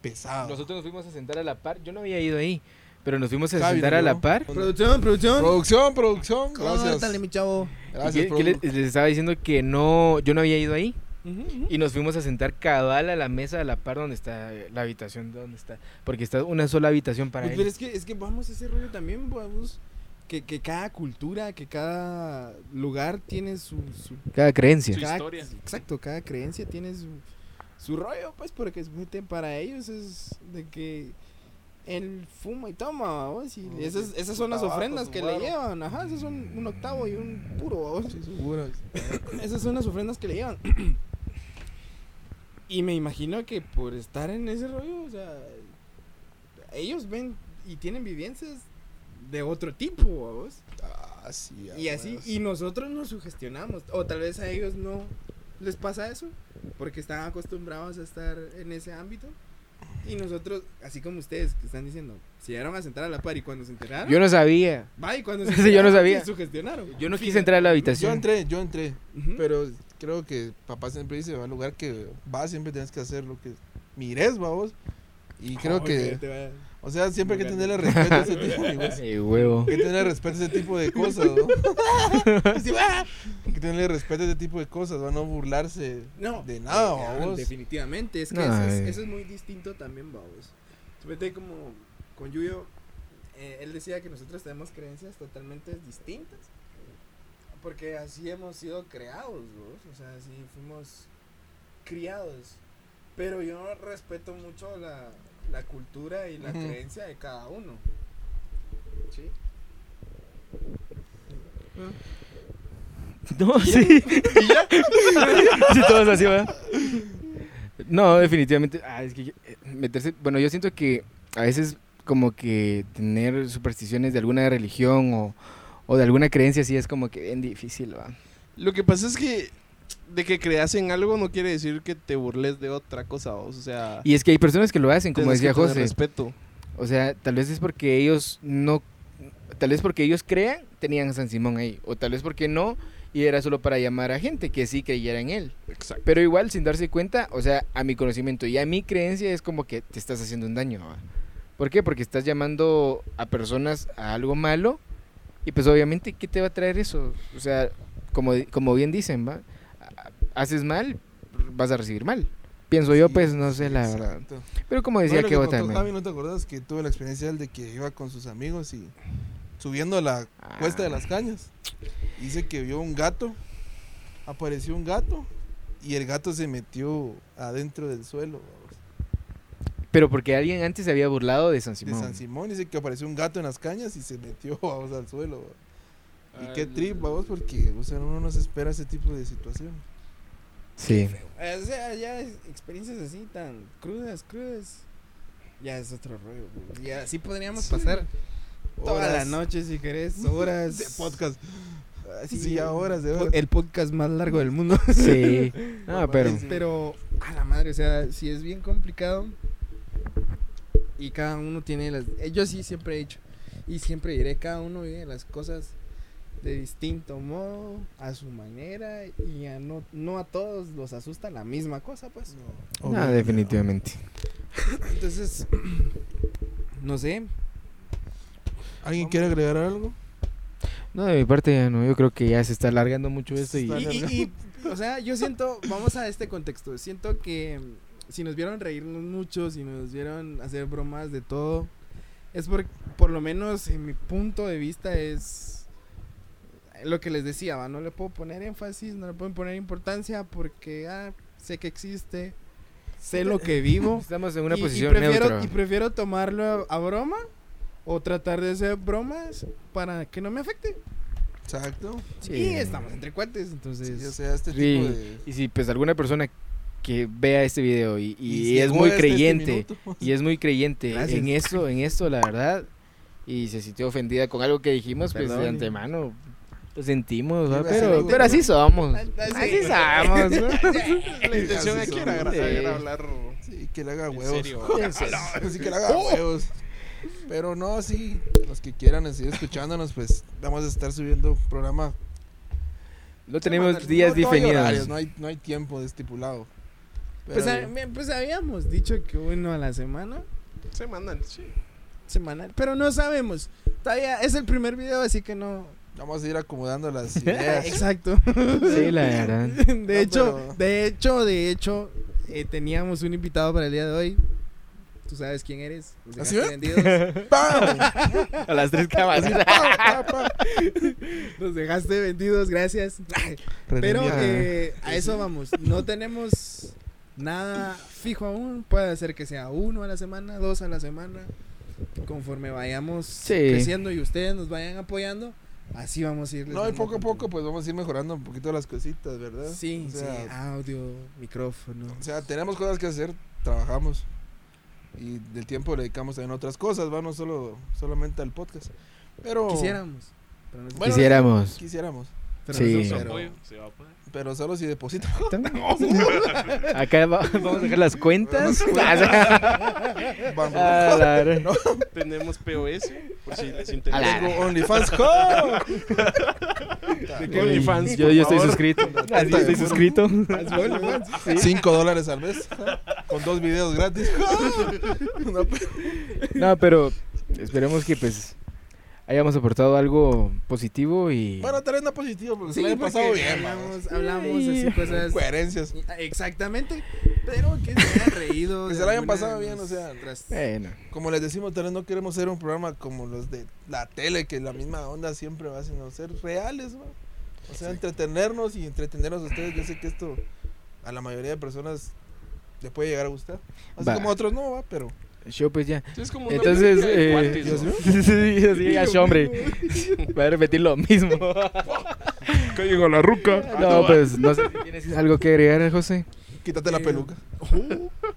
pesada. Nosotros nos fuimos a sentar a la par. Yo no había ido ahí, pero nos fuimos a sentar a la par. Producción, producción. Producción, producción. Gracias. Córtale, mi chavo. ¿Y Gracias, qué- qué produ. les, les estaba diciendo que no, yo no había ido ahí. Y nos fuimos a sentar cabal a la mesa a la par donde está la habitación donde está. Porque está una sola habitación para Pues, pero él. es que, es que vamos a ese rollo también, vamos. Que, que cada cultura, que cada lugar tiene su. su Cada creencia. Su cada- historia. Exacto, cada creencia tiene su, su rollo, pues, porque es muy tem- para ellos es de que él fuma y toma, vamos. Y esas, esas son las ofrendas que le llevan, ajá, esos son un octavo y un puro, vamos. Sí, seguro. Esas son las ofrendas que le llevan. y me imagino que por estar en ese rollo, o sea, ellos ven y tienen vivencias de otro tipo, vamos. Ah, sí, Y así, y nosotros nos sugestionamos. O tal vez a ellos no les pasa eso, porque están acostumbrados a estar en ese ámbito. Y nosotros, así como ustedes que están diciendo, se llegaron a sentar a la par y cuando se enteraron, Yo no sabía. va y cuando se Sí, yo no enteraron, sabía. se sugestionaron. Yo no quise entrar a la Yo habitación. entré, yo entré. Ujú. Pero creo que papá siempre dice, va al lugar que vas, siempre tienes que hacer lo que mires, vamos. Y creo Oh, que, te va- o sea, siempre hay que tenerle respeto a ese tipo de cosas. Huevo. Hay que tenerle respeto a ese tipo de cosas, ¿no? Hay que tenerle respeto a ese tipo de cosas, ¿va? No burlarse No, de nada, eh, vamos. Definitivamente, es que No, eso, es, eh. eso es muy distinto también, vamos. Fíjate como con Yuyo, eh, él decía que nosotros tenemos creencias totalmente distintas. Porque así hemos sido creados, ¿vos? o sea, así fuimos criados. Pero yo respeto mucho la, la cultura y la creencia de cada uno. ¿Sí? No, sí. sí, todos así, ¿verdad? No, definitivamente. Ah, es que yo- eh, meterse. Bueno, yo siento que a veces, como que tener supersticiones de alguna religión o, o de alguna creencia, sí es como que bien difícil, ¿va? Lo que pasa es que de que creas en algo no quiere decir que te burles de otra cosa, o sea, Y es que hay personas que lo hacen, como decía José. respeto. O sea, tal vez es porque ellos no. Tal vez porque ellos crean, tenían a San Simón ahí. O tal vez porque no, y era solo para llamar a gente que sí creyera en él. Exacto. Pero igual, sin darse cuenta, o sea, a mi conocimiento y a mi creencia es como que te estás haciendo un daño. ¿va? ¿Por qué? Porque estás llamando a personas a algo malo. Y pues obviamente, ¿qué te va a traer eso? O sea, como, como bien dicen, ¿va? Haces mal, vas a recibir mal. Pienso yo, pues, no sé la verdad. Pero como decía que vos también. Javi, ¿no te acordás que tuve la experiencia de que iba con sus amigos y subiendo la cuesta de Ah. las cañas? Dice que vio un gato, apareció un gato y el gato se metió adentro del suelo vamos, Pero porque alguien antes se había burlado de San de Simón. San Simón. Dice que apareció un gato en las cañas y se metió vamos, al suelo. vamos. Y qué trip, vamos, porque o sea, uno no se espera ese tipo de situaciones. Sí. O sea, ya experiencias así tan crudas, crudas. Ya es otro rollo. Ya así podríamos pasar toda la noche si querés, horas de podcast. Sí, Sí, ya horas de horas. El podcast más largo del mundo. Sí. No, pero. Pero a la madre, o sea, si es bien complicado. Y cada uno tiene las. eh, Yo sí siempre he dicho. Y siempre diré, cada uno vive las cosas de distinto modo, a su manera. Y a no, no a todos los asusta la misma cosa, pues. No, No, obvio. definitivamente. Entonces, no sé. ¿Alguien quiere agregar algo? No, de mi parte ya no. Yo creo que ya se está alargando mucho esto y. Está Y, y- y, o sea, yo siento, vamos a este contexto, siento que mm, si nos vieron reírnos mucho, si nos vieron hacer bromas de todo, es por, por lo menos en mi punto de vista es lo que les decía, ¿va? no le puedo poner énfasis, no le puedo poner importancia porque ah, sé que existe, sé lo que vivo. Estamos en una y- y posición prefiero, neutra. Y prefiero tomarlo a broma o tratar de hacer bromas para que no me afecte. Exacto. Sí. Y estamos entre cuates, entonces... Sí, o sea, este Sí, tipo de... Y si pues alguna persona que vea este video y, y y es muy hasta este creyente y es muy creyente Gracias. en esto, en esto, la verdad, y se sintió ofendida con algo que dijimos, pues de antemano lo sentimos, ser pero, pero así somos. Así- Así somos, ¿no? La intención Así aquí era, hablar Sí, que le haga en huevos. serio. Sí, que le haga huevos. Pero no, sí, los que quieran seguir escuchándonos, pues vamos a estar subiendo programa. No tenemos días No- no hay definidos. horarios, no, hay, no hay tiempo estipulado. Pues, a- pues habíamos dicho que uno a la semana, semanal, sí. semanal, pero no sabemos. Todavía es el primer video, así que no. Vamos a ir acomodando las ideas. Exacto. Sí, la verdad. De No, hecho, pero- de hecho, de hecho, eh, teníamos un invitado para el día de hoy. Tú sabes quién eres. Los ¿Así dejaste ve? vendidos. ¡Pam! A las tres camas. Así. Nos dejaste vendidos, gracias. Pero eh, a eso vamos. No tenemos nada fijo aún. Puede ser que sea uno a la semana, dos a la semana. Conforme vayamos Sí. creciendo y ustedes nos vayan apoyando, así vamos a ir. No, y poco a poco, pues vamos a ir mejorando un poquito las cositas, ¿verdad? Sí, o sea, sí, audio, micrófono. O sea, tenemos cosas que hacer, trabajamos. Y del tiempo le dedicamos también a otras cosas, ¿va? No solo, solamente al podcast. Pero. Quisiéramos. pero no Bueno, Quisiéramos. Quisiéramos. Pero sí. no se Su puede. apoyo, se va a poder. Pero solo si depositan. Acá va- vamos a dejar las cuentas. Ah, la verdad. Tenemos POS, por si les A interesa. Tengo OnlyFans. OnlyFans, Yo, yo estoy suscrito. Yo estoy suscrito. Cinco dólares al mes. Con dos videos gratis. No, pero- No, pero esperemos que pues hayamos aportado algo positivo y Bueno, tal vez no positivo, porque Sí, se lo pasado bien. hablamos, hablamos así cosas. Coherencias. Exactamente. Pero que se hayan reído. Que se la hayan pasado bien, o sea, bueno, Como les decimos, tal vez no queremos ser un programa como los de la tele, que la misma onda siempre va, sino ser reales, ¿no? O sea, entretenernos y entretenernos a ustedes. Yo sé que esto a la mayoría de personas le puede llegar a gustar. Así Va. como a otros no, va, pero yo pues ya. Sí, es como una Entonces, eh, sí, sí, sí, hombre. Voy a repetir lo mismo. Que llegó la ruca. No, pues no sé si tienes algo que agregar, José. quítate la Eh, peluca.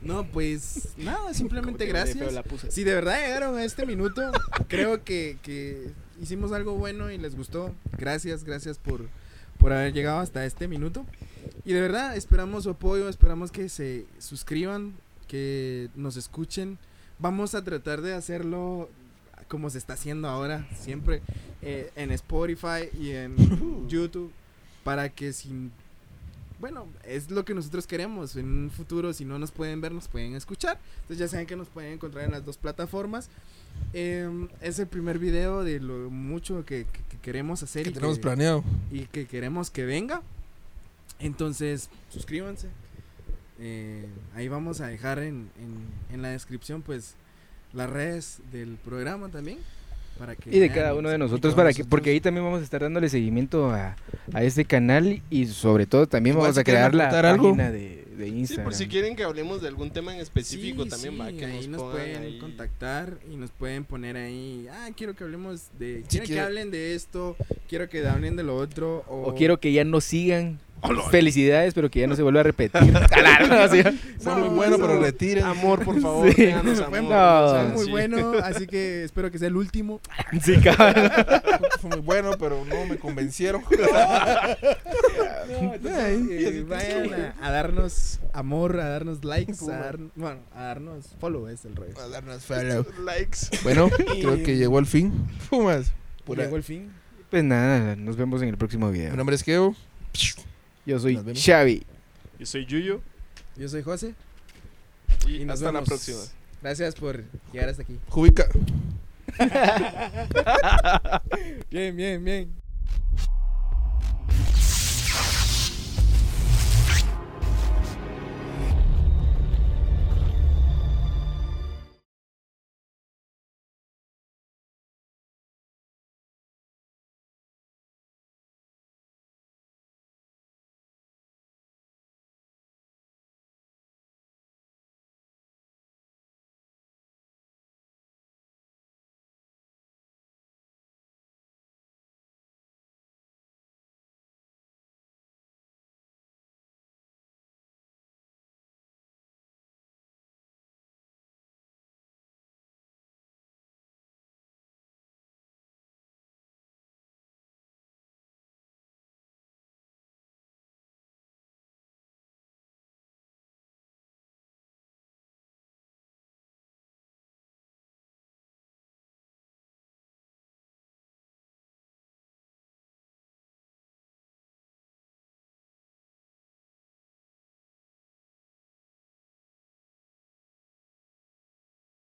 No, pues nada, simplemente gracias. Si de verdad llegaron a este minuto, creo que, que hicimos algo bueno y les gustó. Gracias, gracias por, por haber llegado hasta este minuto. Y de verdad, esperamos su apoyo, esperamos que se suscriban, que nos escuchen. Vamos a tratar de hacerlo como se está haciendo ahora, siempre eh, en Spotify y en YouTube, para que si, bueno, es lo que nosotros queremos. En un futuro, si no nos pueden ver, nos pueden escuchar. Entonces ya saben que nos pueden encontrar en las dos plataformas. Em, es el primer video de lo mucho que, que- que queremos hacer Que y tenemos que- planeado. y que queremos que venga. Entonces, suscríbanse. Eh, ahí vamos a dejar en, en, en la descripción, pues, las redes del programa también. Para que Y de cada uno de nosotros, para que, porque ahí también vamos a estar dándole seguimiento a, a este canal y sobre todo también Igual vamos si a crear la algo. página de, de Sí, Instagram. por si quieren que hablemos de algún tema en específico Sí, también, va, sí, que ahí nos, nos, pueden ahí. contactar y nos pueden poner ahí, ah, quiero que hablemos de, Si quiero que hablen de esto, quiero que hablen de lo otro, o, O quiero que ya no sigan. Felicidades, pero que ya no se vuelva a repetir. Así. Fue muy bueno, pero retiren. Amor, por favor, Sí. déjanos amor. muy- No, fue muy así. bueno, así que espero que sea el último. Sí, cabrón. Fue muy bueno, pero no me convencieron. Eh, vayan a, a darnos amor, a darnos likes, a dar, bueno, a darnos follow es el rollo. A darnos follow. Likes. Bueno, creo que llegó el fin. Fumas. Pura- Llegó el fin. Pues nada, nos vemos en el próximo video. Mi nombre es Keo. Yo soy. Xavi. Yo soy Yuyo Yo soy José. y, Y nos hasta la próxima. Gracias por llegar hasta aquí. Jubica. Bien, bien, bien.